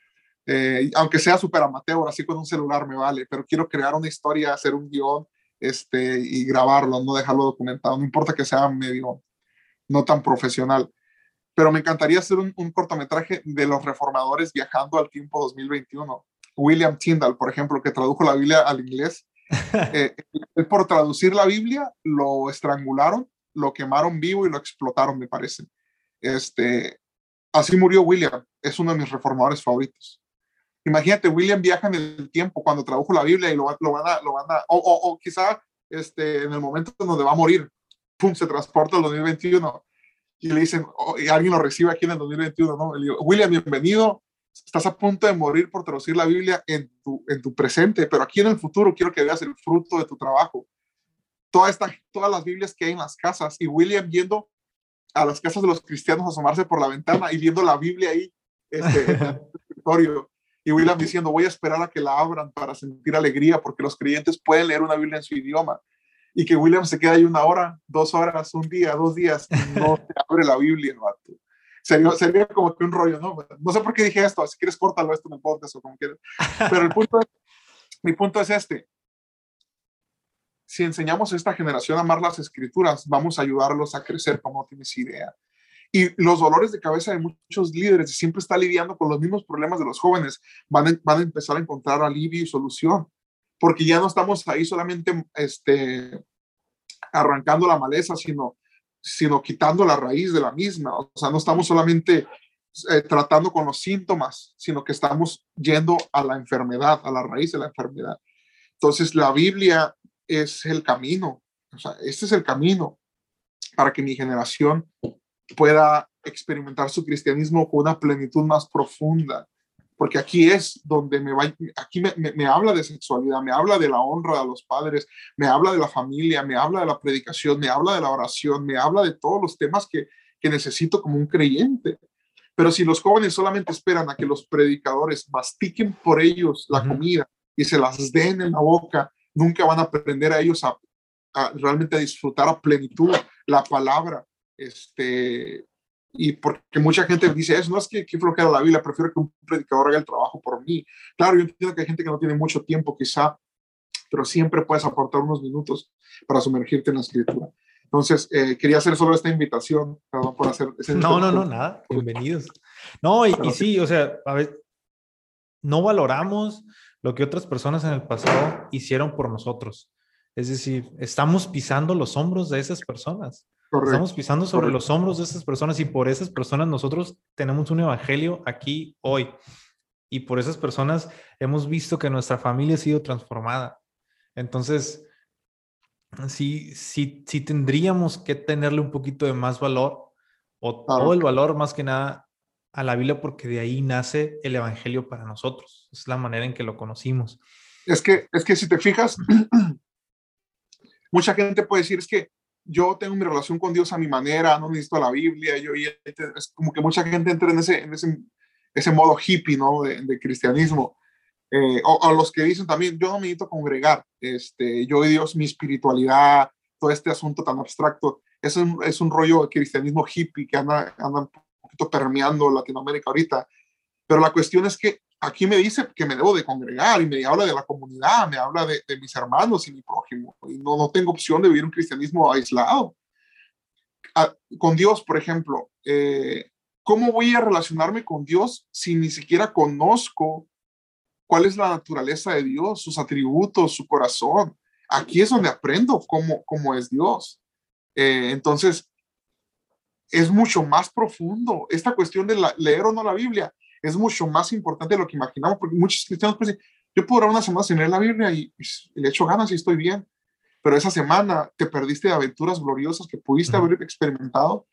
Eh, aunque sea súper amateur, así con un celular me vale, pero quiero crear una historia, hacer un guion este, y grabarlo, no dejarlo documentado, no importa que sea medio no tan profesional pero me encantaría hacer un, cortometraje de los reformadores viajando al tiempo 2021. William Tyndall, por ejemplo, que tradujo la Biblia al inglés, (laughs) eh, por traducir la Biblia lo estrangularon, lo quemaron vivo y lo explotaron, me parece. Este, así murió William, es uno de mis reformadores favoritos. Imagínate, William viaja en el tiempo cuando tradujo la Biblia y lo, lo van a, lo van a o, o, quizá este, en el momento donde va a morir, pum, se transporta al 2021 y le dicen, oh, y alguien lo recibe aquí en el 2021, ¿no? Le digo, William, bienvenido, estás a punto de morir por traducir la Biblia en tu, en tu presente, pero aquí en el futuro quiero que veas el fruto de tu trabajo. Toda esta, todas las Biblias que hay en las casas y William yendo a las casas de los cristianos a asomarse por la ventana y viendo la Biblia ahí este, en el (laughs) escritorio. Y William diciendo, voy a esperar a que la abran para sentir alegría porque los creyentes pueden leer una Biblia en su idioma y que William se queda ahí una hora, dos horas, un día, dos días, y no (laughs) se abre la Biblia, sería, sería como que un rollo, ¿no? No sé por qué dije esto, si quieres córtalo esto en el podcast o como quieras. Pero el punto, mi punto es este. Si enseñamos a esta generación a amar las escrituras, vamos a ayudarlos a crecer como no tienes idea. Y los dolores de cabeza de muchos líderes, siempre está lidiando con los mismos problemas de los jóvenes, van a, van a empezar a encontrar alivio y solución, porque ya no estamos ahí solamente este, arrancando la maleza, sino, sino quitando la raíz de la misma. O sea, no estamos solamente eh, tratando con los síntomas, sino que estamos yendo a la enfermedad, a la raíz de la enfermedad. Entonces, la Biblia es el camino, o sea, este es el camino para que mi generación pueda experimentar su cristianismo con una plenitud más profunda, porque aquí es donde me va, aquí me, me, habla de sexualidad, me habla de la honra a los padres, me habla de la familia, me habla de la predicación, me habla de la oración, me habla de todos los temas que, que necesito como un creyente. Pero si los jóvenes solamente esperan a que los predicadores mastiquen por ellos la comida y se las den en la boca, nunca van a aprender a ellos a, a realmente a disfrutar a plenitud la palabra este, y porque mucha gente dice eso, no es que, que flojera la Biblia, prefiero que un predicador haga el trabajo por mí. Claro, yo entiendo que hay gente que no tiene mucho tiempo quizá, pero siempre puedes aportar unos minutos para sumergirte en la escritura. Entonces, eh, quería hacer solo esta invitación, perdón por hacer ese No, no, no, nada, bienvenidos. No, y, y sí, o sea, a ver, no valoramos lo que otras personas en el pasado hicieron por nosotros. Es decir, estamos pisando los hombros de esas personas. Estamos pisando sobre los hombros de esas personas y por esas personas nosotros tenemos un evangelio aquí hoy. Y por esas personas hemos visto que nuestra familia ha sido transformada. Entonces, sí, sí, sí tendríamos que tenerle un poquito de más valor o todo el valor más que nada a la Biblia porque de ahí nace el evangelio para nosotros. Es la manera en que lo conocimos. Es que, es que si te fijas, (clears throat) mucha gente puede decir es que yo tengo mi relación con Dios a mi manera, no necesito la Biblia, yo, es como que mucha gente entra en ese, en ese, ese modo hippie, ¿no? De, cristianismo. Eh, o, los que dicen también, yo no me necesito congregar, este, yo y Dios, mi espiritualidad, todo este asunto tan abstracto, es un, es un rollo de cristianismo hippie que anda, anda un poquito permeando Latinoamérica ahorita. Pero la cuestión es que aquí me dice que me debo de congregar y me habla de la comunidad, me habla de, mis hermanos y mi prójimo. Y no, no tengo opción de vivir un cristianismo aislado. Ah, con Dios, por ejemplo, eh, ¿cómo voy a relacionarme con Dios si ni siquiera conozco cuál es la naturaleza de Dios, sus atributos, su corazón? Aquí es donde aprendo cómo, cómo es Dios. Eh, entonces, es mucho más profundo. Esta cuestión de leer o no la Biblia es mucho más importante de lo que imaginamos, porque muchos cristianos pues, yo puedo durar una semana sin leer la Biblia y, le echo ganas y estoy bien, pero esa semana te perdiste de aventuras gloriosas que pudiste haber experimentado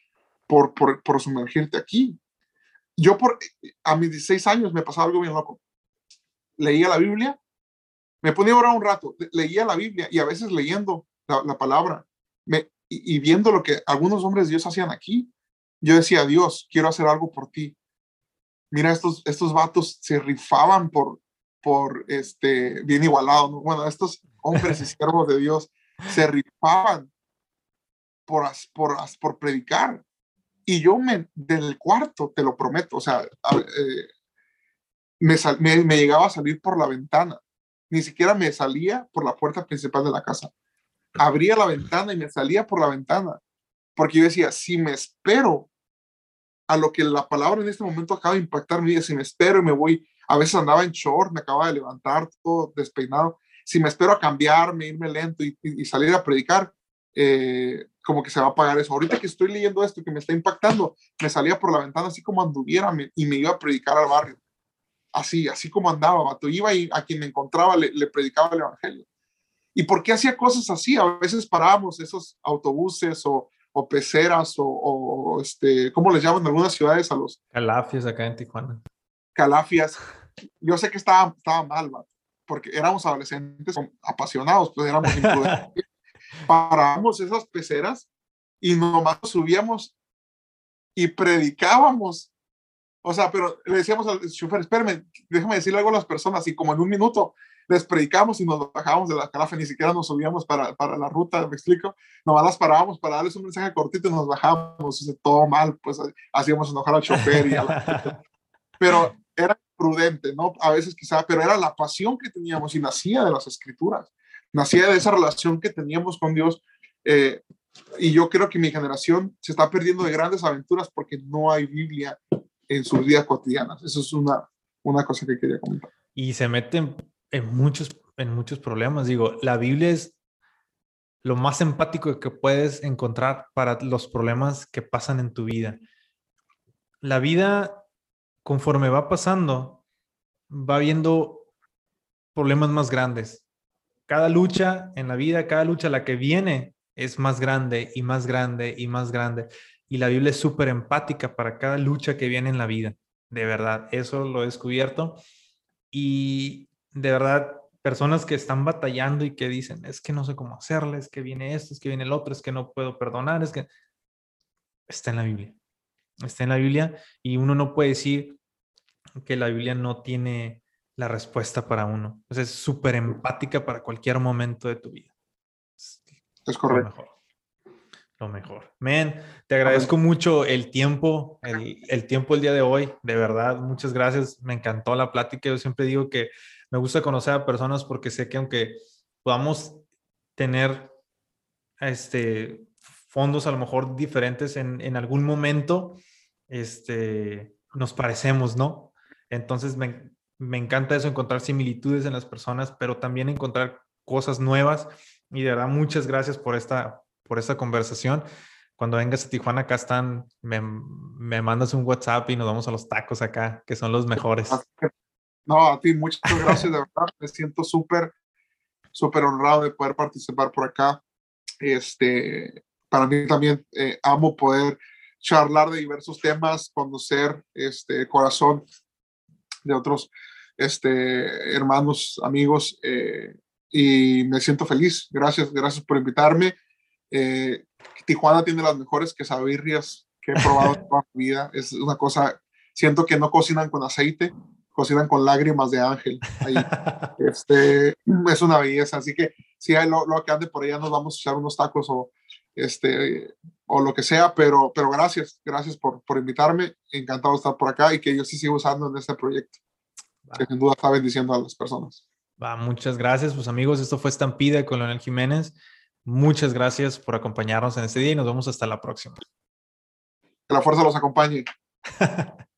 por, por, por sumergirte aquí. Yo por, a mis 16 años me pasaba algo bien loco. Leía la Biblia, me ponía a orar un rato, leía la Biblia y a veces leyendo la, palabra me, y, y, viendo lo que algunos hombres de Dios hacían aquí, yo decía, Dios, quiero hacer algo por ti mira, estos, estos vatos se rifaban por, por este, bien igualado, ¿no? Bueno, estos hombres y (laughs) siervos de Dios se rifaban por, por, por predicar. Y yo me, del cuarto, te lo prometo, o sea, eh, me, me, me llegaba a salir por la ventana. Ni siquiera me salía por la puerta principal de la casa. Abría la ventana y me salía por la ventana. Porque yo decía, si me espero a lo que la palabra en este momento acaba de impactar mi vida. Si me espero y me voy, a veces andaba en short, me acaba de levantar todo despeinado. Si me espero a cambiarme, irme lento y, salir a predicar, eh, como que se va a apagar eso. Ahorita que estoy leyendo esto que me está impactando, me salía por la ventana así como anduviera y me iba a predicar al barrio. Así, así como andaba, vato. Iba y a quien me encontraba le, le predicaba el evangelio. ¿Y por qué hacía cosas así? A veces parábamos esos autobuses o, o peceras o, este, ¿cómo les llaman en algunas ciudades a los? Calafias acá en Tijuana. Calafias. Yo sé que estaba, estaba mal, porque éramos adolescentes apasionados, pues éramos (laughs) imprudentes. Parábamos esas peceras y nomás subíamos y predicábamos. O sea, pero le decíamos al chofer, espérame, déjame decirle algo a las personas y como en un minuto les predicamos y nos bajábamos de la carafa, ni siquiera nos subíamos para, para la ruta, me explico, nomás las parábamos para darles un mensaje cortito y nos bajábamos, todo mal, pues hacíamos enojar al chofer y a la... (laughs) Pero era prudente, ¿no? A veces quizá, pero era la pasión que teníamos y nacía de las escrituras, nacía de esa relación que teníamos con Dios. Eh, y yo creo que mi generación se está perdiendo de grandes aventuras porque no hay Biblia en sus vidas cotidianas. Eso es una, una cosa que quería comentar. Y se meten en muchos, en muchos problemas. Digo, la Biblia es lo más empático que puedes encontrar para los problemas que pasan en tu vida. La vida, conforme va pasando, va viendo problemas más grandes. Cada lucha en la vida, cada lucha la que viene es más grande y más grande y más grande. Y la Biblia es súper empática para cada lucha que viene en la vida. De verdad, eso lo he descubierto. Y de verdad, personas que están batallando y que dicen, es que no sé cómo hacerle, es que viene esto, es que viene el otro, es que no puedo perdonar, es que está en la Biblia. Está en la Biblia y uno no puede decir que la Biblia no tiene la respuesta para uno. es súper empática para cualquier momento de tu vida. Es correcto. Lo mejor. Men, te agradezco mucho el tiempo, el, el, tiempo el día de hoy, de verdad, muchas gracias, me encantó la plática, yo siempre digo que me gusta conocer a personas porque sé que aunque podamos tener este, fondos a lo mejor diferentes en, algún momento, este, nos parecemos, ¿no? Entonces me, me encanta eso, encontrar similitudes en las personas, pero también encontrar cosas nuevas. Y de verdad, muchas gracias por esta, por esta conversación. Cuando vengas a Tijuana, acá están, me, me mandas un WhatsApp y nos vamos a los tacos acá, que son los mejores. No, a ti, muchas gracias, de verdad. Me siento súper, súper honrado de poder participar por acá. Este, para mí también eh, amo poder charlar de diversos temas, conocer este corazón de otros este, hermanos, amigos, eh, y me siento feliz. Gracias, gracias por invitarme. Eh, Tijuana tiene las mejores quesabirrias que he probado toda mi vida. Es una cosa, siento que no cocinan con aceite, cocinan con lágrimas de ángel. (laughs) Este, es una belleza. Así que si hay lo, lo, que ande por allá, nos vamos a echar unos tacos o, este, o lo que sea, pero, pero gracias, gracias por, por invitarme. Encantado de estar por acá y que yo sí sigo usando en este proyecto, que sin duda está bendiciendo a las personas. Va, muchas gracias, pues amigos. Esto fue Estampida con Leonel Jiménez. Muchas gracias por acompañarnos en este día y nos vemos hasta la próxima. Que la fuerza los acompañe. (laughs)